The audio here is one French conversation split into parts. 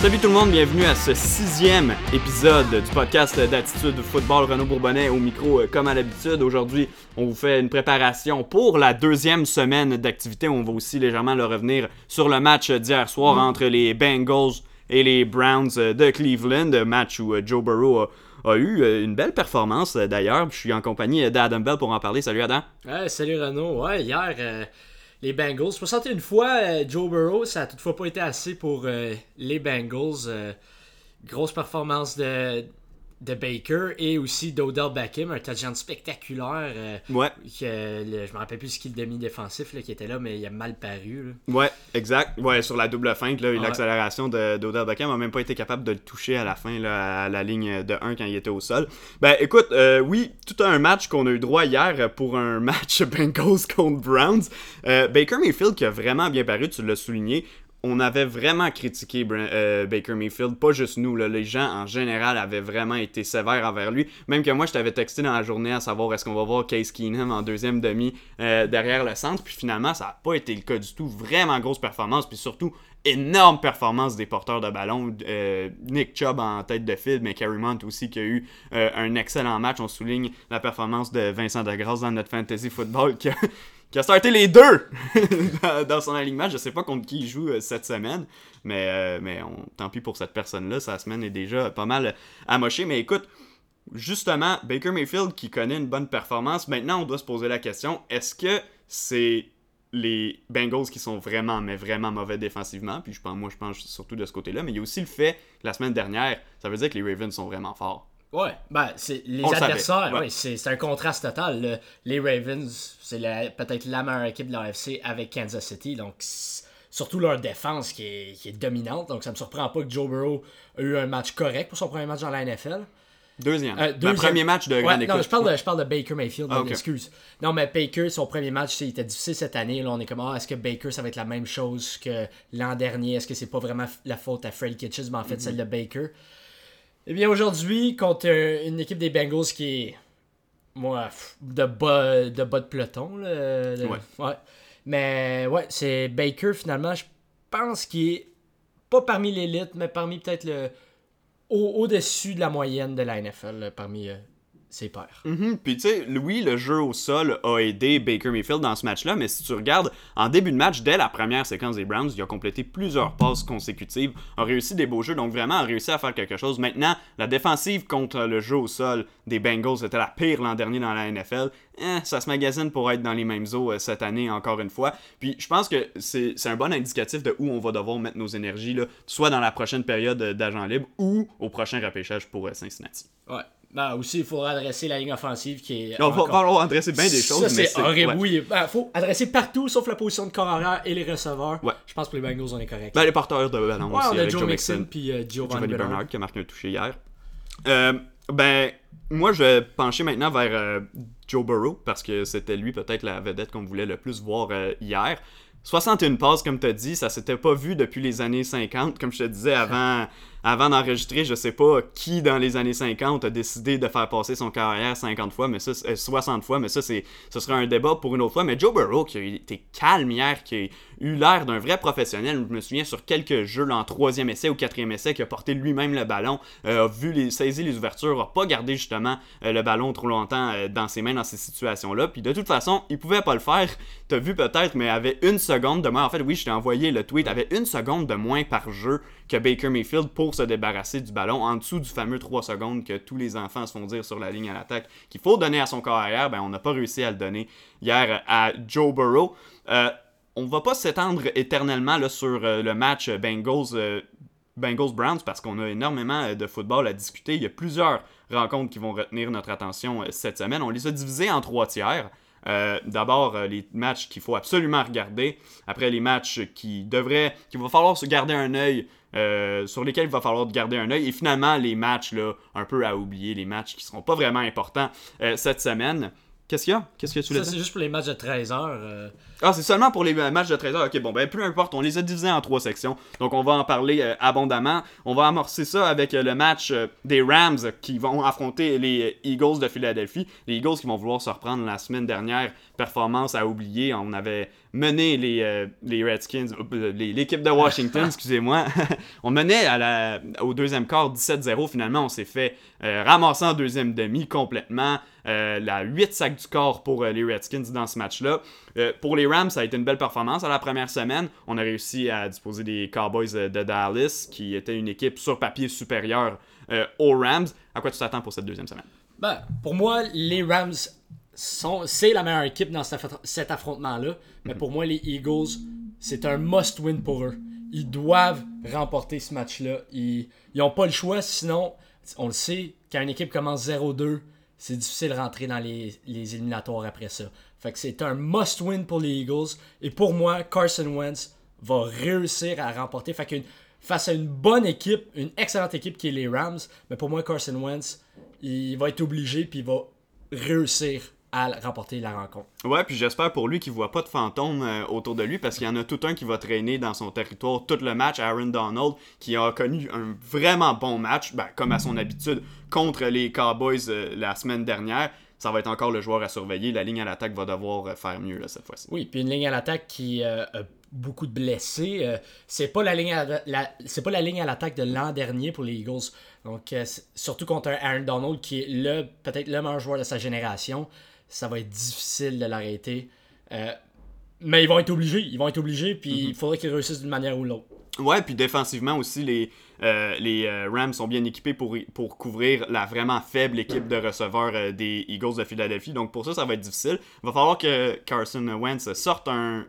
Salut tout le monde, bienvenue à ce sixième épisode du podcast d'Attitude Football. Renaud Bourbonnais au micro euh, comme à l'habitude. Aujourd'hui, on vous fait une préparation pour la deuxième semaine d'activité. On va aussi légèrement le revenir sur le match d'hier soir entre les Bengals et les Browns de Cleveland. Match où euh, Joe Burrow a, a eu euh, une belle performance d'ailleurs. Je suis en compagnie d'Adam Bell pour en parler. Salut Adam. Ouais, salut Renaud. Ouais, hier, euh, les Bengals. 61 fois, euh, Joe Burrow, ça a toutefois pas été assez pour euh, les Bengals. Euh, grosse performance de, de Baker et aussi d'Odell Beckham, un touchdown spectaculaire. euh, Ouais, que, le- je me rappelle plus ce qu'il le demi-défensif qui était là, mais il a mal paru. là. Ouais, exact. Ouais, sur la double feinte, là, Ouais. l'accélération de- d'Odell Beckham a même pas été capable de le toucher à la fin, là, à la ligne de 1 quand il était au sol. Ben écoute, euh, oui, tout un match qu'on a eu droit hier pour un match Bengals contre Browns. Euh, Baker Mayfield qui a vraiment bien paru, tu l'as souligné. On avait vraiment critiqué euh, Baker Mayfield, pas juste nous, les gens en général avaient vraiment été sévères envers lui. Même que moi, je t'avais texté dans la journée à savoir est-ce qu'on va voir Case Keenum en deuxième demi euh, derrière le centre, puis finalement, ça n'a pas été le cas du tout. Vraiment grosse performance, puis surtout, énorme performance des porteurs de ballon. Euh, Nick Chubb en tête de file, mais Carrie Mount aussi qui a eu un excellent match. On souligne la performance de Vincent Degrasse dans notre fantasy football qui qui a starté les deux dans, son alignement. Je sais pas contre qui il joue euh, cette semaine, mais, euh, mais on, tant pis pour cette personne-là. Sa semaine est déjà pas mal amochée. Mais écoute, justement, Baker Mayfield qui connaît une bonne performance, maintenant on doit se poser la question est-ce que c'est les Bengals qui sont vraiment, mais vraiment mauvais défensivement? Puis je pense, moi, je pense surtout de ce côté-là, mais il y a aussi le fait que la semaine dernière, ça veut dire que les Ravens sont vraiment forts. Ouais, ben, c'est les On adversaires, ouais. ouais, c'est un contraste total. Les Ravens, c'est peut-être la meilleure équipe de l'AFC avec Kansas City, donc surtout leur défense qui est, qui est dominante. Donc ça me surprend pas que Joe Burrow a eu un match correct pour son premier match dans la NFL. Deuxième. Euh, Le deuxième- premier match de Ouais, grande non, écoute. je parle, de, je parle de Baker Mayfield, Ah, excuse. Non, mais Baker, son premier match, il était difficile cette année. Là, on est comme, ah, est-ce que Baker, ça va être la même chose que l'an dernier? Est-ce que c'est pas vraiment la faute à Freddy Kitchens, mais en fait, Mhm. celle de Baker? Eh bien, aujourd'hui, contre une équipe des Bengals qui est, moi, de bas de, bas de peloton, là, de- Ouais. Mais, ouais, c'est Baker, finalement, je pense qu'il est pas parmi l'élite, mais parmi peut-être le au- au-dessus de la moyenne de la NFL, là, parmi euh, ses pairs. Mhm. Puis tu sais, oui, le jeu au sol a aidé Baker Mayfield dans ce match-là, mais si tu regardes, en début de match, dès la première séquence des Browns, il a complété plusieurs passes consécutives, a réussi des beaux jeux, donc vraiment a réussi à faire quelque chose. Maintenant, la défensive contre le jeu au sol des Bengals était la pire l'an dernier dans la NFL. Eh, ça se magasine pour être dans les mêmes eaux euh, cette année, encore une fois. Puis je pense que c'est c'est un bon indicatif de où on va devoir mettre nos énergies, là, soit dans la prochaine période euh, d'agent libre ou au prochain repêchage pour euh, Cincinnati. Ouais. Ben, aussi, il faudra adresser la ligne offensive qui est. On va, encore- on va adresser bien des choses, Ça, c'est horrible. ouais. Oui, ben, faut adresser partout sauf la position de corps arrière et les receveurs. Ouais. Je pense que pour les Bengals, on est correct. Ben, les porteurs de ballon ouais, aussi, on a avec Joe Joe Mixon puis euh, Giovanni Giovanni Bernard. Bernard qui a marqué un touché hier. Euh, ben, moi, je vais pencher maintenant vers euh, Joe Burrow, parce que c'était lui peut-être la vedette qu'on voulait le plus voir euh, hier. 61 passes, comme tu as dit, ça s'était pas vu depuis les années 50. Comme je te disais avant, avant d'enregistrer, je sais pas qui dans les années 50 a décidé de faire passer son carrière 50 fois, mais ça, c'est- euh, 60 fois, mais ça, c'est, ce sera un débat pour une autre fois. Mais Joe Burrow, qui a été calme hier, qui a eu l'air d'un vrai professionnel, je me souviens sur quelques jeux, là, en troisième essai ou quatrième essai, qui a porté lui-même le ballon, euh, a vu les, saisi les ouvertures, a pas gardé justement euh, le ballon trop longtemps dans ses mains dans ces situations-là. Puis de toute façon, il pouvait pas le faire. T'as vu peut-être, mais avait une seconde de moins. En fait, oui, je t'ai envoyé le tweet, avait une seconde de moins par jeu que Baker Mayfield pour se débarrasser du ballon, en dessous du fameux 3 secondes que tous les enfants se font dire sur la ligne à l'attaque qu'il faut donner à son corps arrière. Ben, on n'a pas réussi à le donner hier à Joe Burrow. Euh, on va pas s'étendre éternellement là, sur euh, le match Bengals. euh, Bengals Browns parce qu'on a énormément euh, de football à discuter. Il y a plusieurs rencontres qui vont retenir notre attention cette semaine. On les a divisés en trois tiers. D'abord, les matchs qu'il faut absolument regarder. Après, les matchs qui devraient, qu'il va falloir se garder un œil, euh, sur lesquels il va falloir garder un œil. Et finalement, les matchs là, un peu à oublier, les matchs qui seront pas vraiment importants euh, cette semaine. Qu'est-ce qu'il y a? Qu'est-ce que tu Ça, dire? c'est juste pour les matchs de 13 heures. Ah, c'est seulement pour les matchs de 13 heures. Ok, bon, ben peu importe, on les a divisés en trois sections. Donc on va en parler euh, abondamment. On va amorcer ça avec euh, le match euh, des Rams qui vont affronter les Eagles de Philadelphie. Les Eagles qui vont vouloir se reprendre la semaine dernière. Performance à oublier. On avait mené les, les Redskins, l'équipe de Washington, excusez-moi. on menait à la, au deuxième quart 17-0. Finalement, on s'est fait ramasser en deuxième demi complètement. la 8 sacs du corps pour les Redskins dans ce match-là. Pour les Rams, ça a été une belle performance à la première semaine. On a réussi à disposer des Cowboys de Dallas, qui était une équipe sur papier supérieure aux Rams. À quoi tu t'attends pour cette deuxième semaine? Ben, pour moi, les Rams c'est la meilleure équipe dans cet, affrontement-là. Mais pour moi, les Eagles, c'est un must-win pour eux. Ils doivent remporter ce match-là. Ils n'ont pas le choix, sinon, on le sait, quand une équipe commence 0-2, c'est difficile de rentrer dans les, éliminatoires après ça. Fait que c'est un must-win pour les Eagles. Et pour moi, Carson Wentz va réussir à remporter. Fait qu'une, face à une bonne équipe, une excellente équipe qui est les Rams, mais pour moi, Carson Wentz, il va être obligé puis il va réussir à remporter la rencontre. Ouais, puis j'espère pour lui qu'il voit pas de fantômes euh, autour de lui parce qu'il y en a tout un qui va traîner dans son territoire tout le match. Aaron Donald qui a connu un vraiment bon match, ben, comme à son habitude, contre les Cowboys euh, la semaine dernière. Ça va être encore le joueur à surveiller. La ligne à l'attaque va devoir euh, faire mieux là, cette fois-ci. Oui, puis une ligne à l'attaque qui a beaucoup de blessés. c'est pas la ligne c'est pas la ligne à l'attaque de l'an dernier pour les Eagles. Donc, euh, surtout contre un Aaron Donald qui est le peut-être le meilleur joueur de sa génération, ça va être difficile de l'arrêter. Euh, mais ils vont être obligés, ils vont être obligés, puis il mhm. faudrait qu'ils réussissent d'une manière ou l'autre. Ouais, puis défensivement aussi, les, euh, les euh, Rams sont bien équipés pour, pour couvrir la vraiment faible équipe de receveurs euh, des Eagles de Philadelphie. Donc pour ça, ça va être difficile. Il va falloir que Carson Wentz sorte un,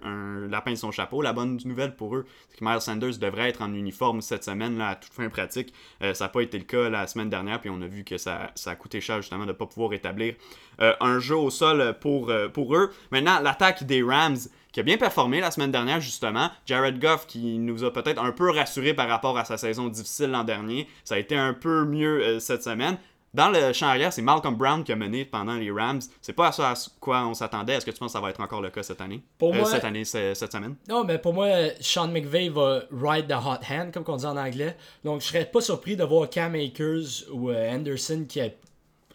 lapin de son chapeau. La bonne nouvelle pour eux, c'est que Miles Sanders devrait être en uniforme cette semaine là, à toute fin pratique. ça n'a pas été le cas la semaine dernière, puis on a vu que ça, ça a coûté cher justement de ne pas pouvoir établir un jeu au sol pour, pour eux. Maintenant, l'attaque des Rams qui a bien performé la semaine dernière, justement. Jared Goff, qui nous a peut-être un peu rassuré par rapport à sa saison difficile l'an dernier. Ça a été un peu mieux euh, cette semaine. Dans le champ arrière, c'est Malcolm Brown qui a mené pendant les Rams. C'est pas à ça à quoi on s'attendait. Est-ce que tu penses que ça va être encore le cas cette année? Pour euh, moi, cette année, cette semaine? Non, mais pour moi, Sean McVay va ride the hot hand, comme on dit en anglais. Donc, je serais pas surpris de voir Cam Akers ou euh, Anderson qui a,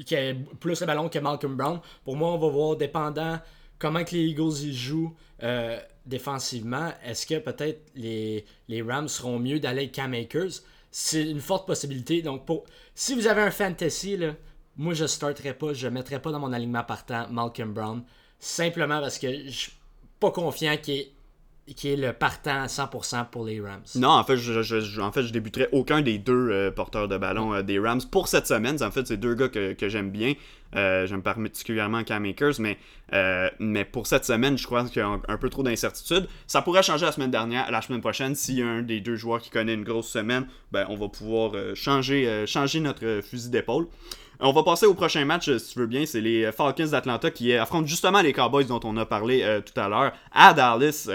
qui a plus le ballon que Malcolm Brown. Pour moi, on va voir, dépendant comment que les Eagles y jouent euh, défensivement, est-ce que peut-être les, Rams seront mieux d'aller avec Cam Akers? C'est une forte possibilité. Donc, pour, si vous avez un fantasy, là, moi, je starterai pas, je ne mettrai pas dans mon alignement partant Malcolm Brown. Simplement parce que je suis pas confiant qu'il est qui est le partant à 100% pour les Rams. Non, en fait, je, en fait, je débuterai aucun des deux euh, porteurs de ballon euh, des Rams pour cette semaine. En fait, c'est deux gars que, que j'aime bien. Euh, j'aime particulièrement Cam Akers, mais, mais pour cette semaine, je crois qu'il y a un, peu trop d'incertitude. Ça pourrait changer la semaine dernière, la semaine prochaine. A un des deux joueurs qui connaît une grosse semaine, ben, on va pouvoir changer, changer notre fusil d'épaule. On va passer au prochain match, si tu veux bien. C'est les Falcons d'Atlanta qui affrontent justement les Cowboys dont on a parlé tout à l'heure à Dallas.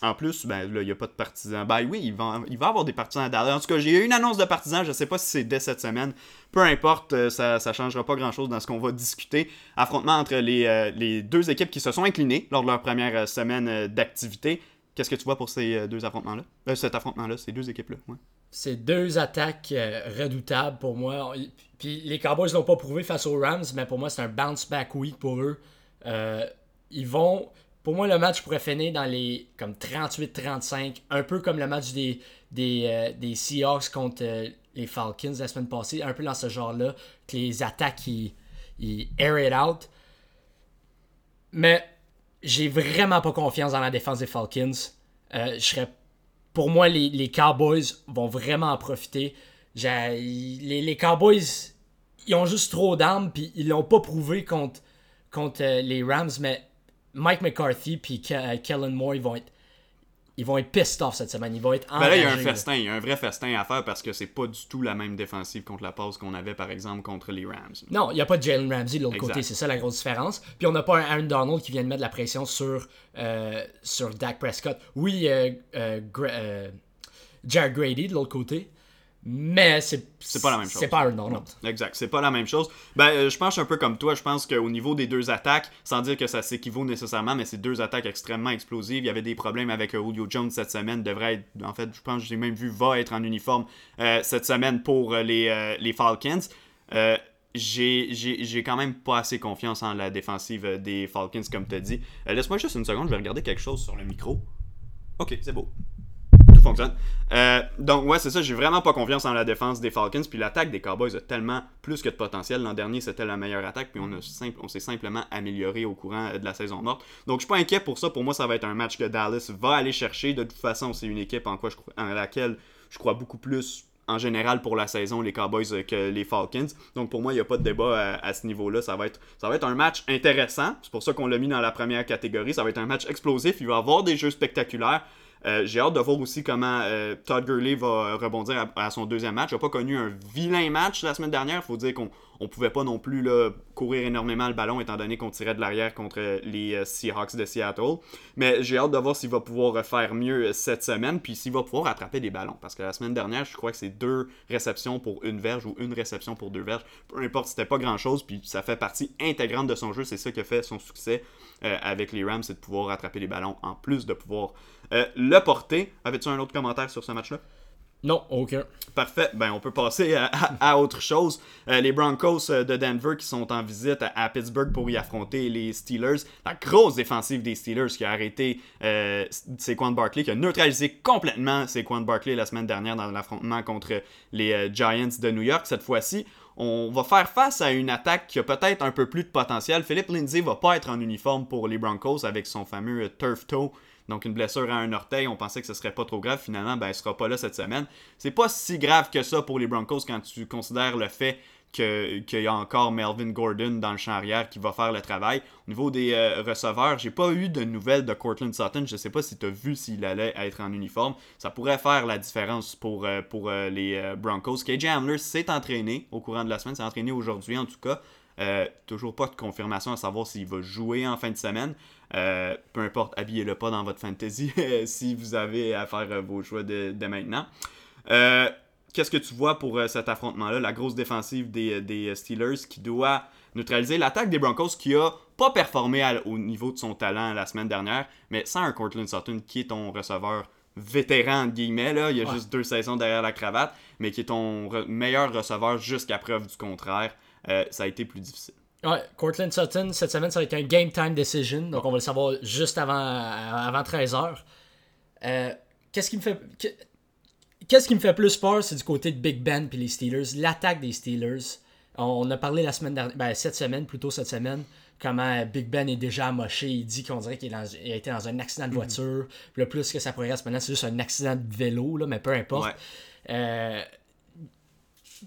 En plus, ben là, il n'y a pas de partisans. Ben oui, il va, il va avoir des partisans à Dallas. En tout cas, j'ai eu une annonce de partisans, je ne sais pas si c'est dès cette semaine. Peu importe, euh, ça ne changera pas grand-chose dans ce qu'on va discuter. Affrontement entre les, euh, deux équipes qui se sont inclinées lors de leur première euh, semaine d'activité. Qu'est-ce que tu vois pour ces deux affrontements-là? Cet affrontement-là, ces deux équipes-là. C'est deux attaques redoutables pour moi. Puis les Cowboys l'ont pas prouvé face aux Rams, mais pour moi, c'est un bounce-back week pour eux. ils vont pour moi, le match pourrait finir dans les comme 38-35, un peu comme le match des, des, euh, Seahawks contre euh, les Falcons la semaine passée, un peu dans ce genre-là, que les attaques ils, air it out. Mais j'ai vraiment pas confiance dans la défense des Falcons. Euh, je serais, pour moi, les, Cowboys vont vraiment en profiter. Les, les, Cowboys, ils ont juste trop d'armes, puis ils l'ont pas prouvé contre, contre les Rams, mais Mike McCarthy puis euh, Kellen Moore, ils vont être ils vont être pissed off cette semaine. Ils vont être ben là, il y a un festin, il y a un vrai festin à faire parce que c'est pas du tout la même défensive contre la passe qu'on avait par exemple contre les Rams. Non, il n'y a pas de Jalen Ramsey de l'autre côté, c'est ça la grosse différence. Puis on n'a pas un Aaron Donald qui vient de mettre de la pression sur, euh, sur Dak Prescott. Oui, euh, Jared Grady de l'autre côté. Mais c'est pas la même chose. C'est pas Arnold. Exact, c'est pas la même chose. Ben, euh, je pense un peu comme toi. Je pense qu'au niveau des deux attaques, sans dire que ça s'équivaut nécessairement, mais c'est deux attaques extrêmement explosives. Il y avait des problèmes avec euh, Julio Jones cette semaine. Devrait être, en fait, je pense j'ai même vu, va être en uniforme euh, cette semaine pour les, les Falcons j'ai quand même pas assez confiance en la défensive euh, des Falcons, comme tu as dit. Euh, laisse-moi juste une seconde, je vais regarder quelque chose sur le micro. Ok, c'est beau. Fonctionne. Euh, donc, ouais, c'est ça, j'ai vraiment pas confiance en la défense des Falcons. Puis l'attaque des Cowboys a tellement plus que de potentiel. L'an dernier, c'était la meilleure attaque. Puis on, on s'est simplement amélioré au courant de la saison morte. Donc, je suis pas inquiet pour ça. Pour moi, ça va être un match que Dallas va aller chercher. De toute façon, c'est une équipe en, quoi je, laquelle je crois beaucoup plus en général pour la saison, les Cowboys euh, que les Falcons. Donc pour moi, il n'y a pas de débat à, ce niveau-là. Ça, ça va être un match intéressant. C'est pour ça qu'on l'a mis dans la première catégorie. Ça va être un match explosif. Il va y avoir des jeux spectaculaires. Euh, j'ai hâte de voir aussi comment euh, Todd Gurley va rebondir à, son deuxième match. Il n'a pas connu un vilain match la semaine dernière. Il faut dire qu'on ne pouvait pas non plus là, courir énormément le ballon étant donné qu'on tirait de l'arrière contre les euh, Seahawks de Seattle. Mais j'ai hâte de voir s'il va pouvoir faire mieux cette semaine puis s'il va pouvoir attraper des ballons. Parce que la semaine dernière, je crois que c'est deux réceptions pour une verge ou une réception pour deux verges. Peu importe, c'était pas grand chose. Puis ça fait partie intégrante de son jeu. C'est ça qui fait son succès avec les Rams, c'est de pouvoir attraper des ballons en plus de pouvoir euh, le porter. Avais-tu un autre commentaire sur ce match-là? Non, aucun. Parfait. Ben, on peut passer à, autre chose. Euh, les Broncos euh, de Denver qui sont en visite à, Pittsburgh pour y affronter les Steelers. La grosse défensive des Steelers qui a arrêté euh, Saquon Barkley, qui a neutralisé complètement Saquon Barkley la semaine dernière dans l'affrontement contre les Giants de New York. Cette fois-ci, on va faire face à une attaque qui a peut-être un peu plus de potentiel. Philippe Lindsay va pas être en uniforme pour les Broncos avec son fameux turf toe donc une blessure à un orteil, on pensait que ce serait pas trop grave. Finalement, ben, elle sera pas là cette semaine. C'est pas si grave que ça pour les Broncos quand tu considères le fait qu'il y a encore Melvin Gordon dans le champ arrière qui va faire le travail. Au niveau des euh, receveurs, j'ai pas eu de nouvelles de Cortland Sutton. Je sais pas si tu as vu s'il allait être en uniforme. Ça pourrait faire la différence pour, euh, pour euh, les Broncos. KJ Hamler s'est entraîné au courant de la semaine, s'est entraîné aujourd'hui en tout cas. toujours pas de confirmation à savoir s'il va jouer en fin de semaine. Euh, peu importe, habillez-le pas dans votre fantasy si vous avez à faire euh, vos choix de, maintenant. Euh, qu'est-ce que tu vois pour cet affrontement-là? La grosse défensive des, Steelers qui doit neutraliser l'attaque des Broncos qui a pas performé au niveau de son talent la semaine dernière, mais sans un Cortland Sutton qui est ton receveur vétéran, guillemets, là, il y a juste deux saisons derrière la cravate, mais qui est ton meilleur receveur jusqu'à preuve du contraire, ça a été plus difficile. Ouais, Cortland Sutton, cette semaine, ça va être un game time decision. Donc, on va le savoir juste avant, avant 13h. Euh, qu'est-ce qui me fait. Qu'est-ce qui me fait plus peur, c'est du côté de Big Ben et les Steelers. L'attaque des Steelers. On a parlé la semaine dernière, ben, cette semaine, plutôt cette semaine, comment Big Ben est déjà amoché. Il dit qu'on dirait qu'il a été dans un accident de mhm. voiture. Le plus que ça progresse maintenant, c'est juste un accident de vélo, là, mais peu importe. Euh,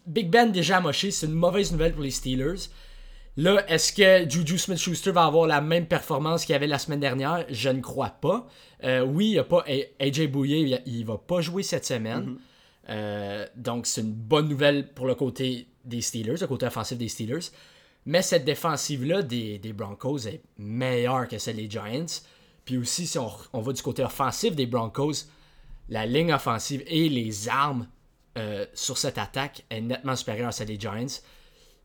Big Ben déjà amoché, c'est une mauvaise nouvelle pour les Steelers. Là, est-ce que Juju Smith-Schuster va avoir la même performance qu'il avait la semaine dernière? Je ne crois pas. Euh, oui, il y a pas AJ Bouye, il, va pas jouer cette semaine. Mhm. Euh, donc, c'est une bonne nouvelle pour le côté des Steelers, le côté offensif des Steelers. Mais cette défensive-là des, Broncos est meilleure que celle des Giants. Puis aussi, si on, va du côté offensif des Broncos, la ligne offensive et les armes euh, sur cette attaque est nettement supérieure à celle des Giants.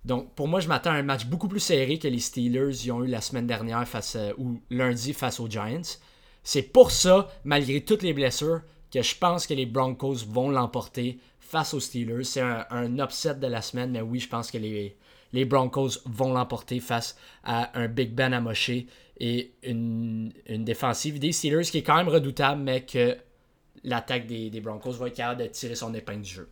Donc, pour moi, je m'attends à un match beaucoup plus serré que les Steelers y ont eu la semaine dernière face euh, ou lundi face aux Giants. C'est pour ça, malgré toutes les blessures, que je pense que les Broncos vont l'emporter face aux Steelers. C'est un, upset de la semaine, mais oui, je pense que les, les Broncos vont l'emporter face à un Big Ben amoché et une, défensive des Steelers qui est quand même redoutable, mais que l'attaque des, des Broncos va être capable de tirer son épingle du jeu.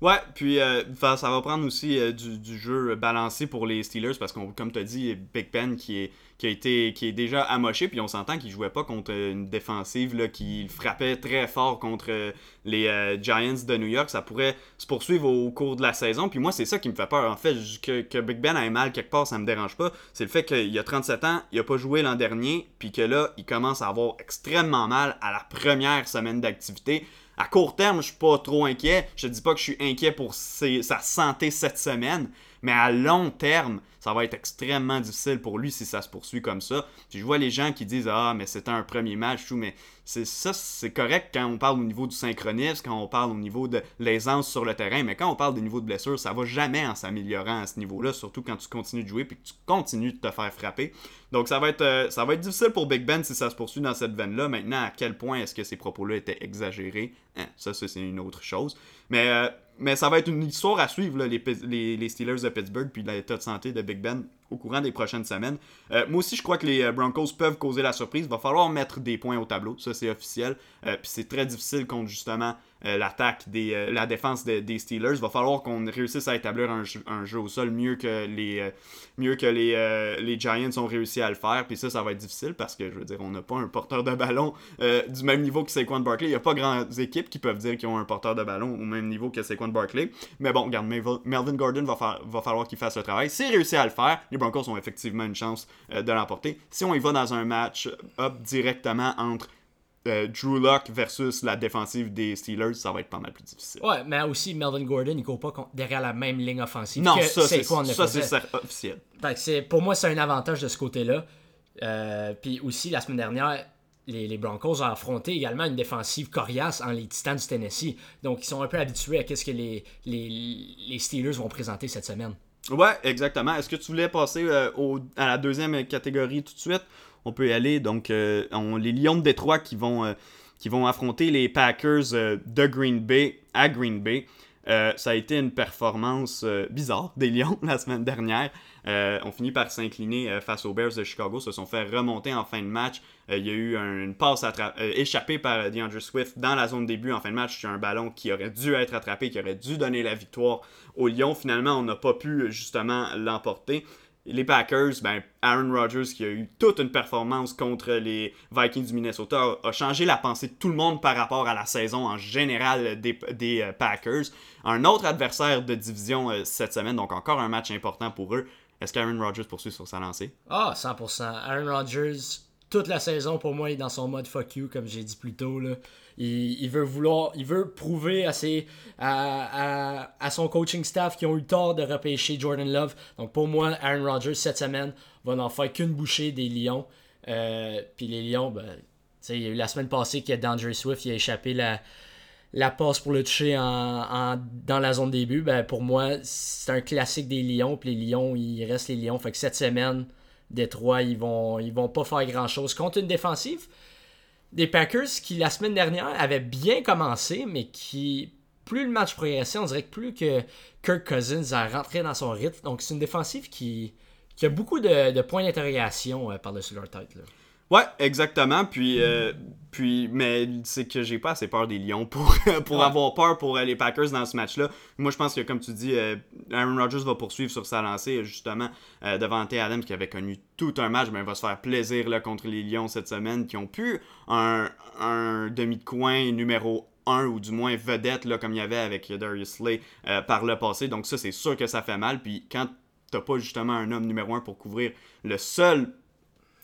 Ouais, puis euh, ça va prendre aussi euh, du, jeu balancé pour les Steelers parce que, comme tu as dit, Big Ben qui est, qui a été qui est déjà amoché, puis on s'entend qu'il jouait pas contre une défensive là, qui frappait très fort contre les euh, Giants de New York. Ça pourrait se poursuivre au, cours de la saison. Puis moi, c'est ça qui me fait peur. En fait, que, que Big Ben ait mal quelque part, ça me dérange pas. C'est le fait qu'il a 37 ans, il a pas joué l'an dernier, puis que là, il commence à avoir extrêmement mal à la première semaine d'activité à court terme, je suis pas trop inquiet. Je dis pas que je suis inquiet pour sa santé cette semaine, mais à long terme, ça va être extrêmement difficile pour lui si ça se poursuit comme ça. Puis je vois les gens qui disent Ah, mais c'était un premier match, tout, mais c'est ça, c'est correct quand on parle au niveau du synchronisme, quand on parle au niveau de l'aisance sur le terrain, mais quand on parle des niveaux de blessure, ça va jamais en s'améliorant à ce niveau-là, surtout quand tu continues de jouer puis que tu continues de te faire frapper. Donc ça va être, euh, ça va être difficile pour Big Ben si ça se poursuit dans cette veine-là. Maintenant, à quel point est-ce que ces propos-là étaient exagérés? Hein, Ça, c'est une autre chose. Mais, euh, mais ça va être une histoire à suivre, les, les, Steelers de Pittsburgh puis l'état de santé de Big Ben au courant des prochaines semaines. Euh, moi aussi, je crois que les Broncos peuvent causer la surprise. Il va falloir mettre des points au tableau, ça c'est officiel. puis c'est très difficile contre justement euh, l'attaque, des, euh, la défense des Steelers. Il va falloir qu'on réussisse à établir un jeu, au sol mieux que les, euh, mieux que les, les Giants ont réussi à le faire. Puis ça, ça va être difficile parce que, je veux dire, on n'a pas un porteur de ballon du même niveau que Saquon Barkley. Il n'y a pas grandes équipes qui peuvent dire qu'ils ont un porteur de ballon au même niveau que Saquon Barkley. Mais bon, regarde, Melvin Gordon va, va falloir qu'il fasse le travail. S'il réussit à le faire, les Broncos ont effectivement une chance de l'emporter. Si on y va dans un match up directement entre euh, Drew Locke versus la défensive des Steelers, ça va être pas mal plus difficile. Ouais, mais aussi Melvin Gordon, il court pas derrière la même ligne offensive non, que ça, c'est ça, c'est officiel. c'est, pour moi, c'est un avantage de ce côté-là. Euh, puis aussi, la semaine dernière, les, Broncos ont affronté également une défensive coriace en les Titans du Tennessee. Donc, ils sont un peu habitués à ce que les, les, Steelers vont présenter cette semaine. Ouais, exactement. Est-ce que tu voulais passer euh, au, à la deuxième catégorie tout de suite? On peut y aller. Donc, euh, les Lions de Détroit qui vont, euh, affronter les Packers euh, de Green Bay à Green Bay. ça a été une performance bizarre des Lions la semaine dernière. on finit par s'incliner face aux Bears de Chicago, se sont fait remonter en fin de match. il y a eu une passe échappée par DeAndre Swift dans la zone début en fin de match sur un ballon qui aurait dû être attrapé, qui aurait dû donner la victoire aux Lions. Finalement, on n'a pas pu justement l'emporter les Packers, ben, Aaron Rodgers, qui a eu toute une performance contre les Vikings du Minnesota, a changé la pensée de tout le monde par rapport à la saison en général des, euh, Packers. Un autre adversaire de division euh, cette semaine, donc encore un match important pour eux. Est-ce qu'Aaron Rodgers poursuit sur sa lancée? Ah, 100%. Aaron Rodgers, toute la saison, pour moi, est dans son mode fuck you, comme j'ai dit plus tôt. Là. Il, veut vouloir, il veut prouver à, ses, à, à, son coaching staff qui ont eu tort de repêcher Jordan Love. Donc pour moi, Aaron Rodgers, cette semaine, va n'en faire qu'une bouchée des Lions. Euh, puis les Lions, ben, il y a eu la semaine passée qu'il y a D'Andre Swift, il a échappé la, la passe pour le toucher en, dans la zone début. Ben, pour moi, c'est un classique des Lions. Puis les Lions, il reste les Lions. Fait que cette semaine, Détroit, ils vont, ils vont pas faire grand chose contre une défensive des Packers qui, la semaine dernière, avaient bien commencé, mais qui, plus le match progressait, on dirait que plus que Kirk Cousins a rentré dans son rythme. Donc, c'est une défensive qui, a beaucoup de, points d'interrogation euh, par-dessus leur tête. Ouais, exactement. Puis, euh, puis mais c'est que j'ai pas assez peur des Lions pour, pour avoir peur pour euh, les Packers dans ce match-là. Moi, je pense que, comme tu dis, euh, Aaron Rodgers va poursuivre sur sa lancée, justement, devant T. Adams, qui avait connu tout un match, mais va se faire plaisir là, contre les Lions cette semaine, qui ont pu un, un demi de coin numéro 1 ou du moins vedette, là, comme il y avait avec Darius Slay par le passé. Donc, ça, c'est sûr que ça fait mal. Puis, quand t'as pas justement un homme numéro 1 pour couvrir le seul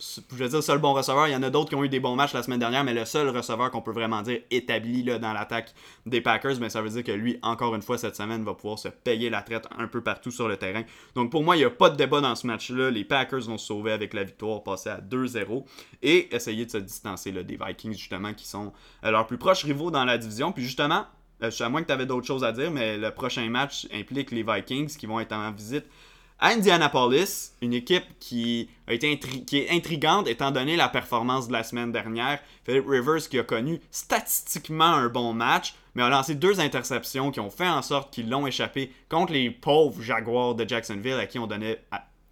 je veux dire, seul bon receveur. Il y en a d'autres qui ont eu des bons matchs la semaine dernière, mais le seul receveur qu'on peut vraiment dire établi dans l'attaque des Packers, mais ça veut dire que lui, encore une fois, cette semaine, va pouvoir se payer la traite un peu partout sur le terrain. Donc pour moi, il n'y a pas de débat dans ce match-là. Les Packers vont se sauver avec la victoire, passer à 2-0 et essayer de se distancer là, des Vikings, justement, qui sont euh, leurs plus proches rivaux dans la division. Puis justement, euh, à moins que tu avais d'autres choses à dire, mais le prochain match implique les Vikings qui vont être en visite à Indianapolis, une équipe qui, a été qui est intrigante étant donné la performance de la semaine dernière. Philip Rivers qui a connu statistiquement un bon match, mais a lancé deux interceptions qui ont fait en sorte qu'ils l'ont échappé contre les pauvres Jaguars de Jacksonville à qui on donnait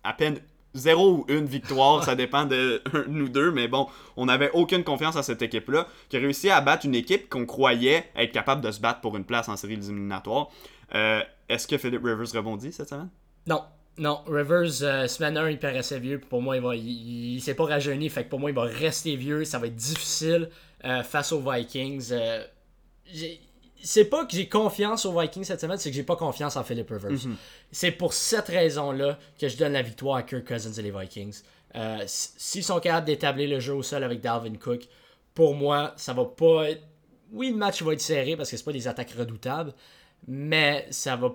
à, peine zéro ou une victoire, ça dépend de nous deux, mais bon, on n'avait aucune confiance à cette équipe-là, qui a réussi à battre une équipe qu'on croyait être capable de se battre pour une place en série éliminatoire. Euh, Est-ce que Philip Rivers rebondit cette semaine? Non, non, Rivers, euh, semaine 1, il paraissait vieux. Pour moi, il, va, il, s'est pas rajeuni. Fait que pour moi, il va rester vieux. Ça va être difficile euh, face aux Vikings. Euh, c'est pas que j'ai confiance aux Vikings cette semaine, c'est que j'ai pas confiance en Philip Rivers. Mhm. C'est pour cette raison-là que je donne la victoire à Kirk Cousins et les Vikings. S'ils sont capables d'établir le jeu au sol avec Dalvin Cook, pour moi, ça va pas être. Oui, le match va être serré parce que c'est pas des attaques redoutables, mais ça va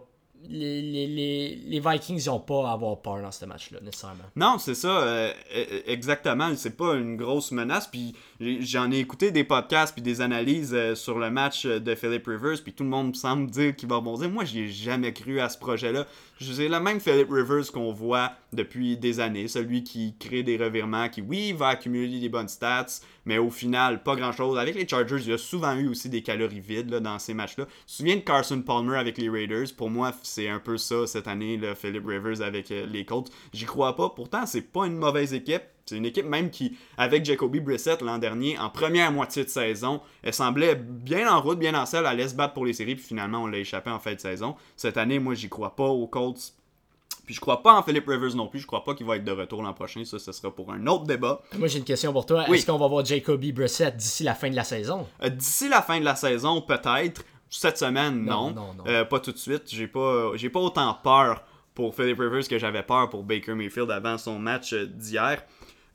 les, les, les, les Vikings n'ont pas à avoir peur dans ce match-là, nécessairement. Non, c'est ça, euh, e- exactement. C'est pas une grosse menace. Puis j'ai- j'en ai écouté des podcasts puis des analyses euh, sur le match euh, de Philip Rivers. Puis tout le monde semble dire qu'il va rebondir. Moi, j'y ai jamais cru à ce projet-là. C'est le même Philip Rivers qu'on voit depuis des années. Celui qui crée des revirements, qui, oui, va accumuler des bonnes stats, mais au final, pas grand-chose. Avec les Chargers, il y a souvent eu aussi des calories vides dans ces matchs-là. Tu te souviens de Carson Palmer avec les Raiders? Pour moi, c'est un peu ça cette année, là, Philip Rivers avec euh, les Colts. J'y crois pas. Pourtant, c'est pas une mauvaise équipe. C'est une équipe même qui, avec Jacoby Brissett l'an dernier, en première moitié de saison, elle semblait bien en route, bien en selle, elle allait se battre pour les séries, puis finalement, on l'a échappé en fin de saison. Cette année, moi, j'y crois pas aux Colts. Puis je crois pas en Philip Rivers non plus. Je crois pas qu'il va être de retour l'an prochain. Ça, ce sera pour un autre débat. Moi, j'ai une question pour toi. Oui. Est-ce qu'on va voir Jacoby Brissett d'ici la fin de la saison? Euh, D'ici la fin de la saison, peut-être. Cette semaine, non. Non, non, non. Euh, pas tout de suite. J'ai pas, j'ai pas autant peur pour Philip Rivers que j'avais peur pour Baker Mayfield avant son match d'hier.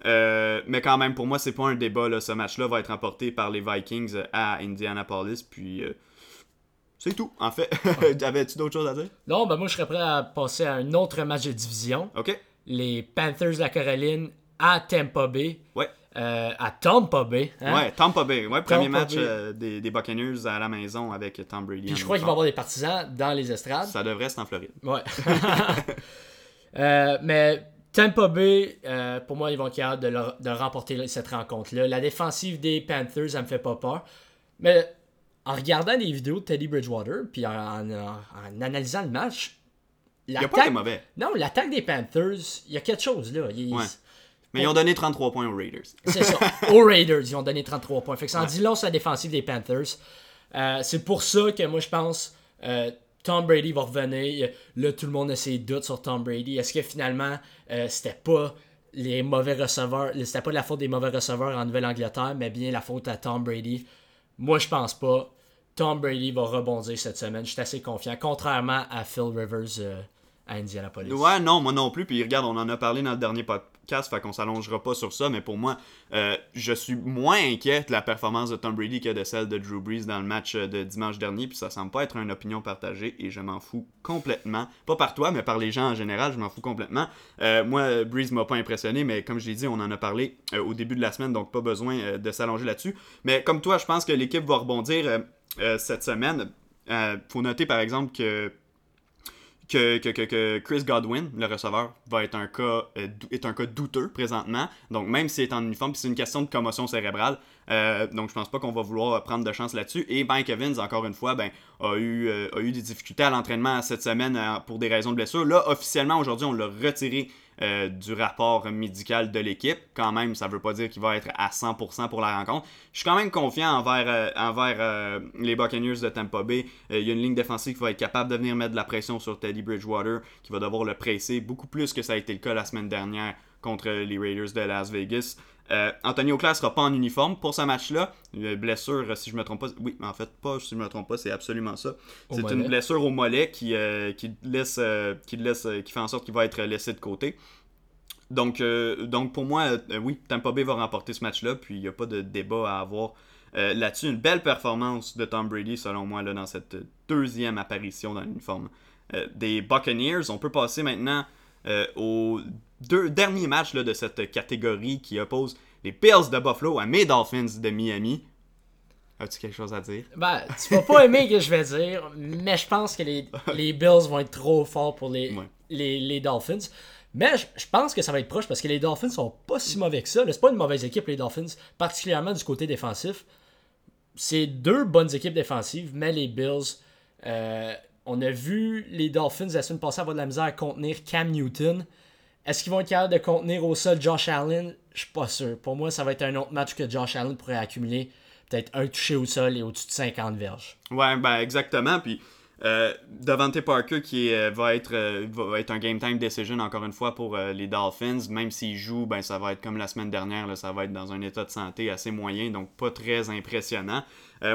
Euh, mais quand même, pour moi, c'est pas un débat. Là. Ce match-là va être remporté par les Vikings euh, à Indianapolis. Puis euh, c'est tout, en fait. Avais-tu d'autres choses à dire? Non, ben moi, je serais prêt à passer à un autre match de division. Ok. Les Panthers de la Caroline à Tampa Bay. Ouais. Euh, à Tampa Bay. hein? Ouais, Tampa Bay. Ouais, premier Tampa match euh, des, des Buccaneers à la maison avec Tom Brady. Puis je crois qu'il va y avoir des partisans dans les estrades. Ça devrait, c'est en Floride. Ouais. Euh, mais Tampa Bay, euh, pour moi, ils vont être capables de, de remporter cette rencontre-là. La défensive des Panthers, ça me fait pas peur. Mais en regardant les vidéos de Teddy Bridgewater, puis en, en- en analysant le match, Il a pas l'attaque... mauvais. Non, l'attaque des Panthers, il y a quelque chose là. Ouais. Mais ils ont donné 33 points aux Raiders. C'est ça. Aux Raiders, ils ont donné 33 points. Fait que ça en dit long sur la défensive des Panthers. Euh, c'est pour ça que moi, je pense euh, Tom Brady va revenir. Là, tout le monde a ses doutes sur Tom Brady. Est-ce que finalement, euh, c'était pas mauvais receveurs, c'était pas la faute des mauvais receveurs en Nouvelle-Angleterre, mais bien la faute à Tom Brady? Moi, je pense pas. Tom Brady va rebondir cette semaine. Je suis assez confiant. Contrairement à Phil Rivers euh, à Indianapolis. Ouais, non, moi non plus. Puis regarde, on en a parlé dans le dernier podcast, fait qu'on s'allongera pas sur ça. Mais pour moi, euh, je suis moins inquiet de la performance de Tom Brady que de celle de Drew Brees dans le match euh, de dimanche dernier. Puis ça semble pas être une opinion partagée et je m'en fous complètement. Pas par toi, mais par les gens en général, je m'en fous complètement. Euh, moi, Brees m'a pas impressionné, mais comme je l'ai dit, on en a parlé au début de la semaine, donc pas besoin de s'allonger là-dessus. Mais comme toi, je pense que l'équipe va rebondir cette semaine. Faut noter par exemple que que, Chris Godwin, le receveur, va être un cas euh, est un cas douteux présentement. Donc même s'il est en uniforme, c'est une question de commotion cérébrale. euh, donc je pense pas qu'on va vouloir prendre de chance là-dessus. Et Mike Evans, encore une fois, ben, a, eu, euh, a eu des difficultés à l'entraînement cette semaine pour des raisons de blessure. Là, officiellement, aujourd'hui, on l'a retiré euh, du rapport médical de l'équipe. Quand même, ça veut pas dire qu'il va être à 100% pour la rencontre. Je suis quand même confiant envers, euh, euh, les Buccaneers de Tampa Bay. Il y a une ligne défensive qui va être capable de venir mettre de la pression sur Teddy Bridgewater, qui va devoir le presser beaucoup plus que ça a été le cas la semaine dernière contre les Raiders de Las Vegas. Euh, Antonio Claire sera pas en uniforme pour ce match-là. Une blessure, si je me trompe pas. Oui, en fait, pas si je me trompe pas, c'est absolument ça. C'est une blessure au mollet qui, euh, qui laisse, euh, qui laisse, euh, qui fait en sorte qu'il va être laissé de côté. Donc, euh, donc pour moi, oui, Tampa Bay va remporter ce match-là, puis il n'y a pas de débat à avoir là-dessus. Une belle performance de Tom Brady, selon moi, là, dans cette deuxième apparition dans l'uniforme des Buccaneers. On peut passer maintenant euh, aux deux derniers matchs là, de cette catégorie qui oppose les Bills de Buffalo à mes Dolphins de Miami. As-tu quelque chose à dire? Ben, tu vas pas aimer ce que je vais dire, mais je pense que les, les Bills vont être trop forts pour les, Ouais. les, les Dolphins. Mais je, je pense que ça va être proche parce que les Dolphins sont pas si mauvais que ça. C'est pas une mauvaise équipe, les Dolphins, particulièrement du côté défensif. C'est deux bonnes équipes défensives, mais les Bills, euh, on a vu les Dolphins la semaine passée avoir de la misère à contenir Cam Newton. Est-ce qu'ils vont être capables de contenir au sol Josh Allen? Je suis pas sûr. Pour moi, ça va être un autre match que Josh Allen pourrait accumuler peut-être un touché au sol et au-dessus de 50 verges. Ouais, ben exactement. Puis euh, Devante Parker qui euh, va, être, euh, va être un game time decision encore une fois pour les Dolphins. Même s'il joue, ben ça va être comme la semaine dernière, là, ça va être dans un état de santé assez moyen, donc pas très impressionnant.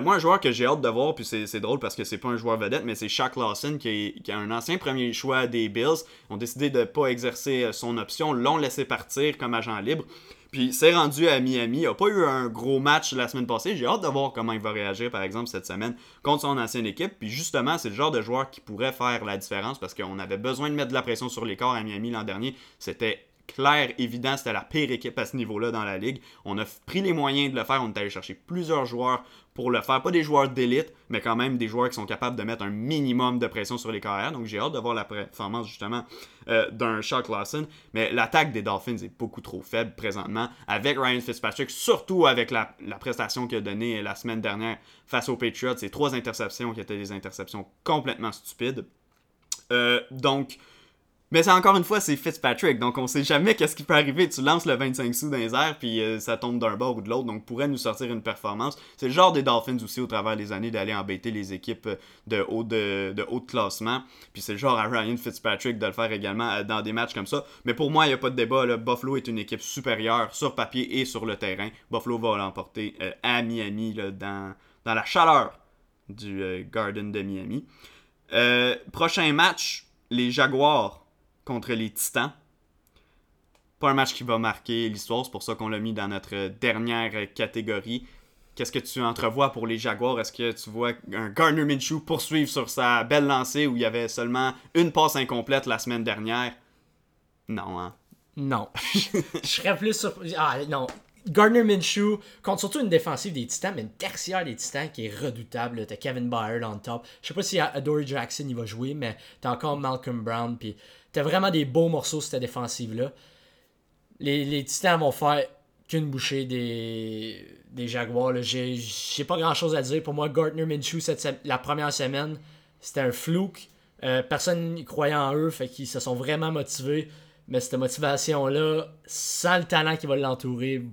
Moi, un joueur que j'ai hâte de voir, puis c'est drôle parce que c'est pas un joueur vedette, mais c'est Shaq Lawson qui est, un ancien premier choix des Bills. Ils ont décidé de pas exercer son option, l'ont laissé partir comme agent libre. Puis c'est rendu à Miami. Il n'a pas eu un gros match la semaine passée. J'ai hâte de voir comment il va réagir, par exemple, cette semaine contre son ancienne équipe. Puis justement, c'est le genre de joueur qui pourrait faire la différence parce qu'on avait besoin de mettre de la pression sur les corps à Miami l'an dernier. C'était clair, évident, c'était la pire équipe à ce niveau-là dans la ligue. On a pris les moyens de le faire. On est allé chercher plusieurs joueurs pour le faire. Pas des joueurs d'élite, mais quand même des joueurs qui sont capables de mettre un minimum de pression sur les carrières. Donc j'ai hâte de voir la performance justement euh, d'un Chuck Lawson. Mais l'attaque des Dolphins est beaucoup trop faible présentement. Avec Ryan Fitzpatrick, surtout avec la, prestation qu'il a donnée la semaine dernière face aux Patriots. Ces trois interceptions qui étaient des interceptions complètement stupides. Euh, donc, mais c'est encore une fois, c'est Fitzpatrick, donc on sait jamais qu'est-ce qui peut arriver. Tu lances le 25 sous dans les airs, puis euh, ça tombe d'un bord ou de l'autre, donc pourrait nous sortir une performance. C'est le genre des Dolphins aussi au travers des années d'aller embêter les équipes de haut de, de, haut classement. Puis c'est le genre à Ryan Fitzpatrick de le faire également euh, dans des matchs comme ça. Mais pour moi, il n'y a pas de débat. Là. Buffalo est une équipe supérieure sur papier et sur le terrain. Buffalo va l'emporter euh, à Miami dans, dans la chaleur du Garden de Miami. prochain match, les Jaguars contre les Titans. Pas un match qui va marquer l'histoire, c'est pour ça qu'on l'a mis dans notre dernière catégorie. Qu'est-ce que tu entrevois pour les Jaguars? Est-ce que tu vois un Gardner Minshew poursuivre sur sa belle lancée où il y avait seulement une passe incomplète la semaine dernière? Non, hein? Non. Je serais plus surpris. Ah, non. Gardner Minshew contre surtout une défensive des Titans, mais une tertiaire des Titans qui est redoutable. T'as Kevin Byard on top. Je sais pas si Adore Jackson il va jouer, mais t'as encore Malcolm Brown. Puis t'as vraiment des beaux morceaux cette défensive-là. Les, les, Titans vont faire qu'une bouchée des, des Jaguars. J'ai pas grand chose à dire. Pour moi, Gardner Minshew, cette, la première semaine, c'était un flouk. Euh, personne n'y croyait en eux, fait qu'ils se sont vraiment motivés. Mais cette motivation-là, sans le talent qui va l'entourer,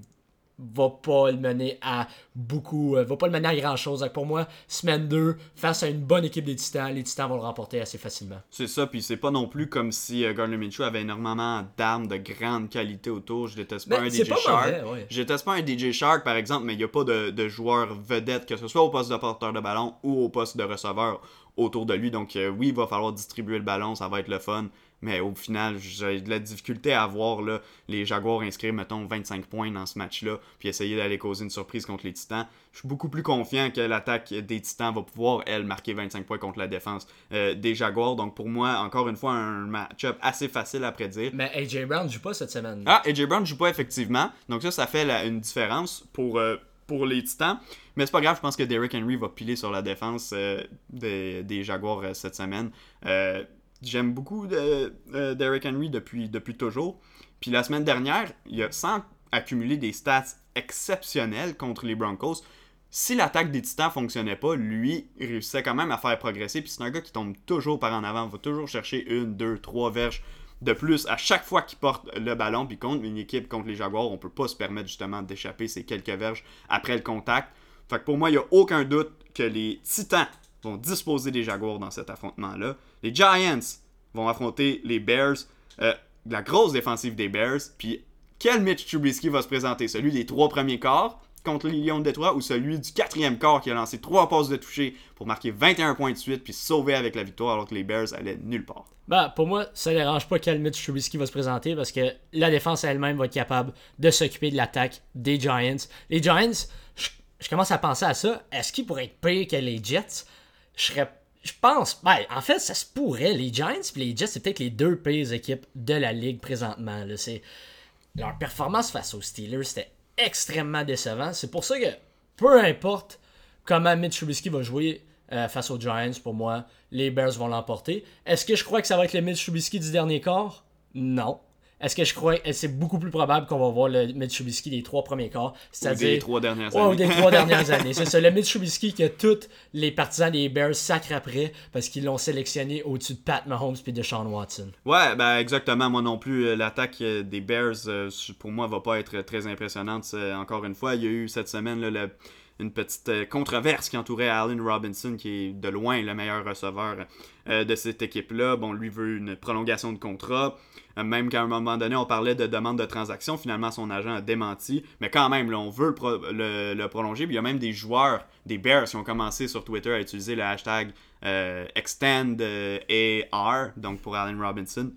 va pas le mener à beaucoup, euh, va pas le mener à grand chose. pour moi, semaine 2, face à une bonne équipe des Titans, les Titans vont le remporter assez facilement. C'est ça, puis c'est pas non plus comme si euh, Gardner Minshew avait énormément d'armes de grande qualité autour. Je déteste pas ben, un DJ Shark. Je déteste pas un DJ Shark par exemple, mais il y a pas de, de joueur vedette, que ce soit au poste de porteur de ballon ou au poste de receveur autour de lui. Donc euh, oui, il va falloir distribuer le ballon, ça va être le fun. Mais au final, j'ai de la difficulté à voir là, les Jaguars inscrire, mettons, 25 points dans ce match-là, puis essayer d'aller causer une surprise contre les Titans. Je suis beaucoup plus confiant que l'attaque des Titans va pouvoir, elle, marquer 25 points contre la défense euh, des Jaguars. Donc pour moi, encore une fois, un match-up assez facile à prédire. Mais AJ Brown ne joue pas cette semaine. Ah, AJ Brown ne joue pas effectivement. Donc ça, ça fait une différence pour, euh, pour les Titans. Mais c'est pas grave, je pense que Derrick Henry va piler sur la défense euh, des, des, Jaguars cette semaine. J'aime beaucoup de, euh, Derrick Henry depuis, toujours. Puis la semaine dernière, il a, sans accumuler des stats exceptionnelles contre les Broncos, si l'attaque des Titans fonctionnait pas, lui, réussissait quand même à faire progresser. Puis c'est un gars qui tombe toujours par en avant, va toujours chercher une, deux, trois verges de plus à chaque fois qu'il porte le ballon. Puis contre une équipe, contre les Jaguars, on peut pas se permettre justement d'échapper ces quelques verges après le contact. Fait que pour moi, il n'y a aucun doute que les Titans vont disposer des Jaguars dans cet affrontement-là. Les Giants vont affronter les Bears. Euh, la grosse défensive des Bears. Puis quel Mitch Trubisky va se présenter? Celui des trois premiers quarts contre les Lions de Détroit ou celui du quatrième quart qui a lancé trois passes de toucher pour marquer 21 points de suite puis sauver avec la victoire alors que les Bears allaient nulle part? Bah, pour moi, ça ne dérange pas quel Mitch Trubisky va se présenter parce que la défense elle-même va être capable de s'occuper de l'attaque des Giants. Les Giants, je, je commence à penser à ça. Est-ce qu'ils pourraient être pires que les Jets? Je serais je pense, ben, en fait, ça se pourrait. Les Giants et les Jets, c'est peut-être les deux pires équipes de la ligue présentement. Leur performance face aux Steelers, c'était extrêmement décevant. C'est pour ça que, peu importe comment Mitch Trubisky va jouer euh, face aux Giants, pour moi, les Bears vont l'emporter. Est-ce que je crois que ça va être le Mitch Trubisky du dernier quart? Non. Est-ce que je crois que c'est beaucoup plus probable qu'on va voir le Mitsubishi des trois premiers quarts, c'est-à-dire des trois dernières années. ou des trois dernières années. C'est ça, le Mitsubishi que tous les partisans des Bears sacrent après parce qu'ils l'ont sélectionné au-dessus de Pat Mahomes et de Sean Watson. Ouais, ben exactement. Moi non plus, euh, l'attaque euh, des Bears, euh, pour moi, va pas être très impressionnante. Encore une fois, il y a eu cette semaine le une petite euh, controverse qui entourait Allen Robinson, qui est de loin le meilleur receveur euh, de cette équipe-là. Bon, lui veut une prolongation de contrat. Euh, même qu'à un moment donné, on parlait de demande de transaction. Finalement, son agent a démenti. Mais quand même, on veut le, prolonger. il y a même des joueurs, des Bears, qui ont commencé sur Twitter à utiliser le hashtag ExtendAR, donc pour Allen Robinson.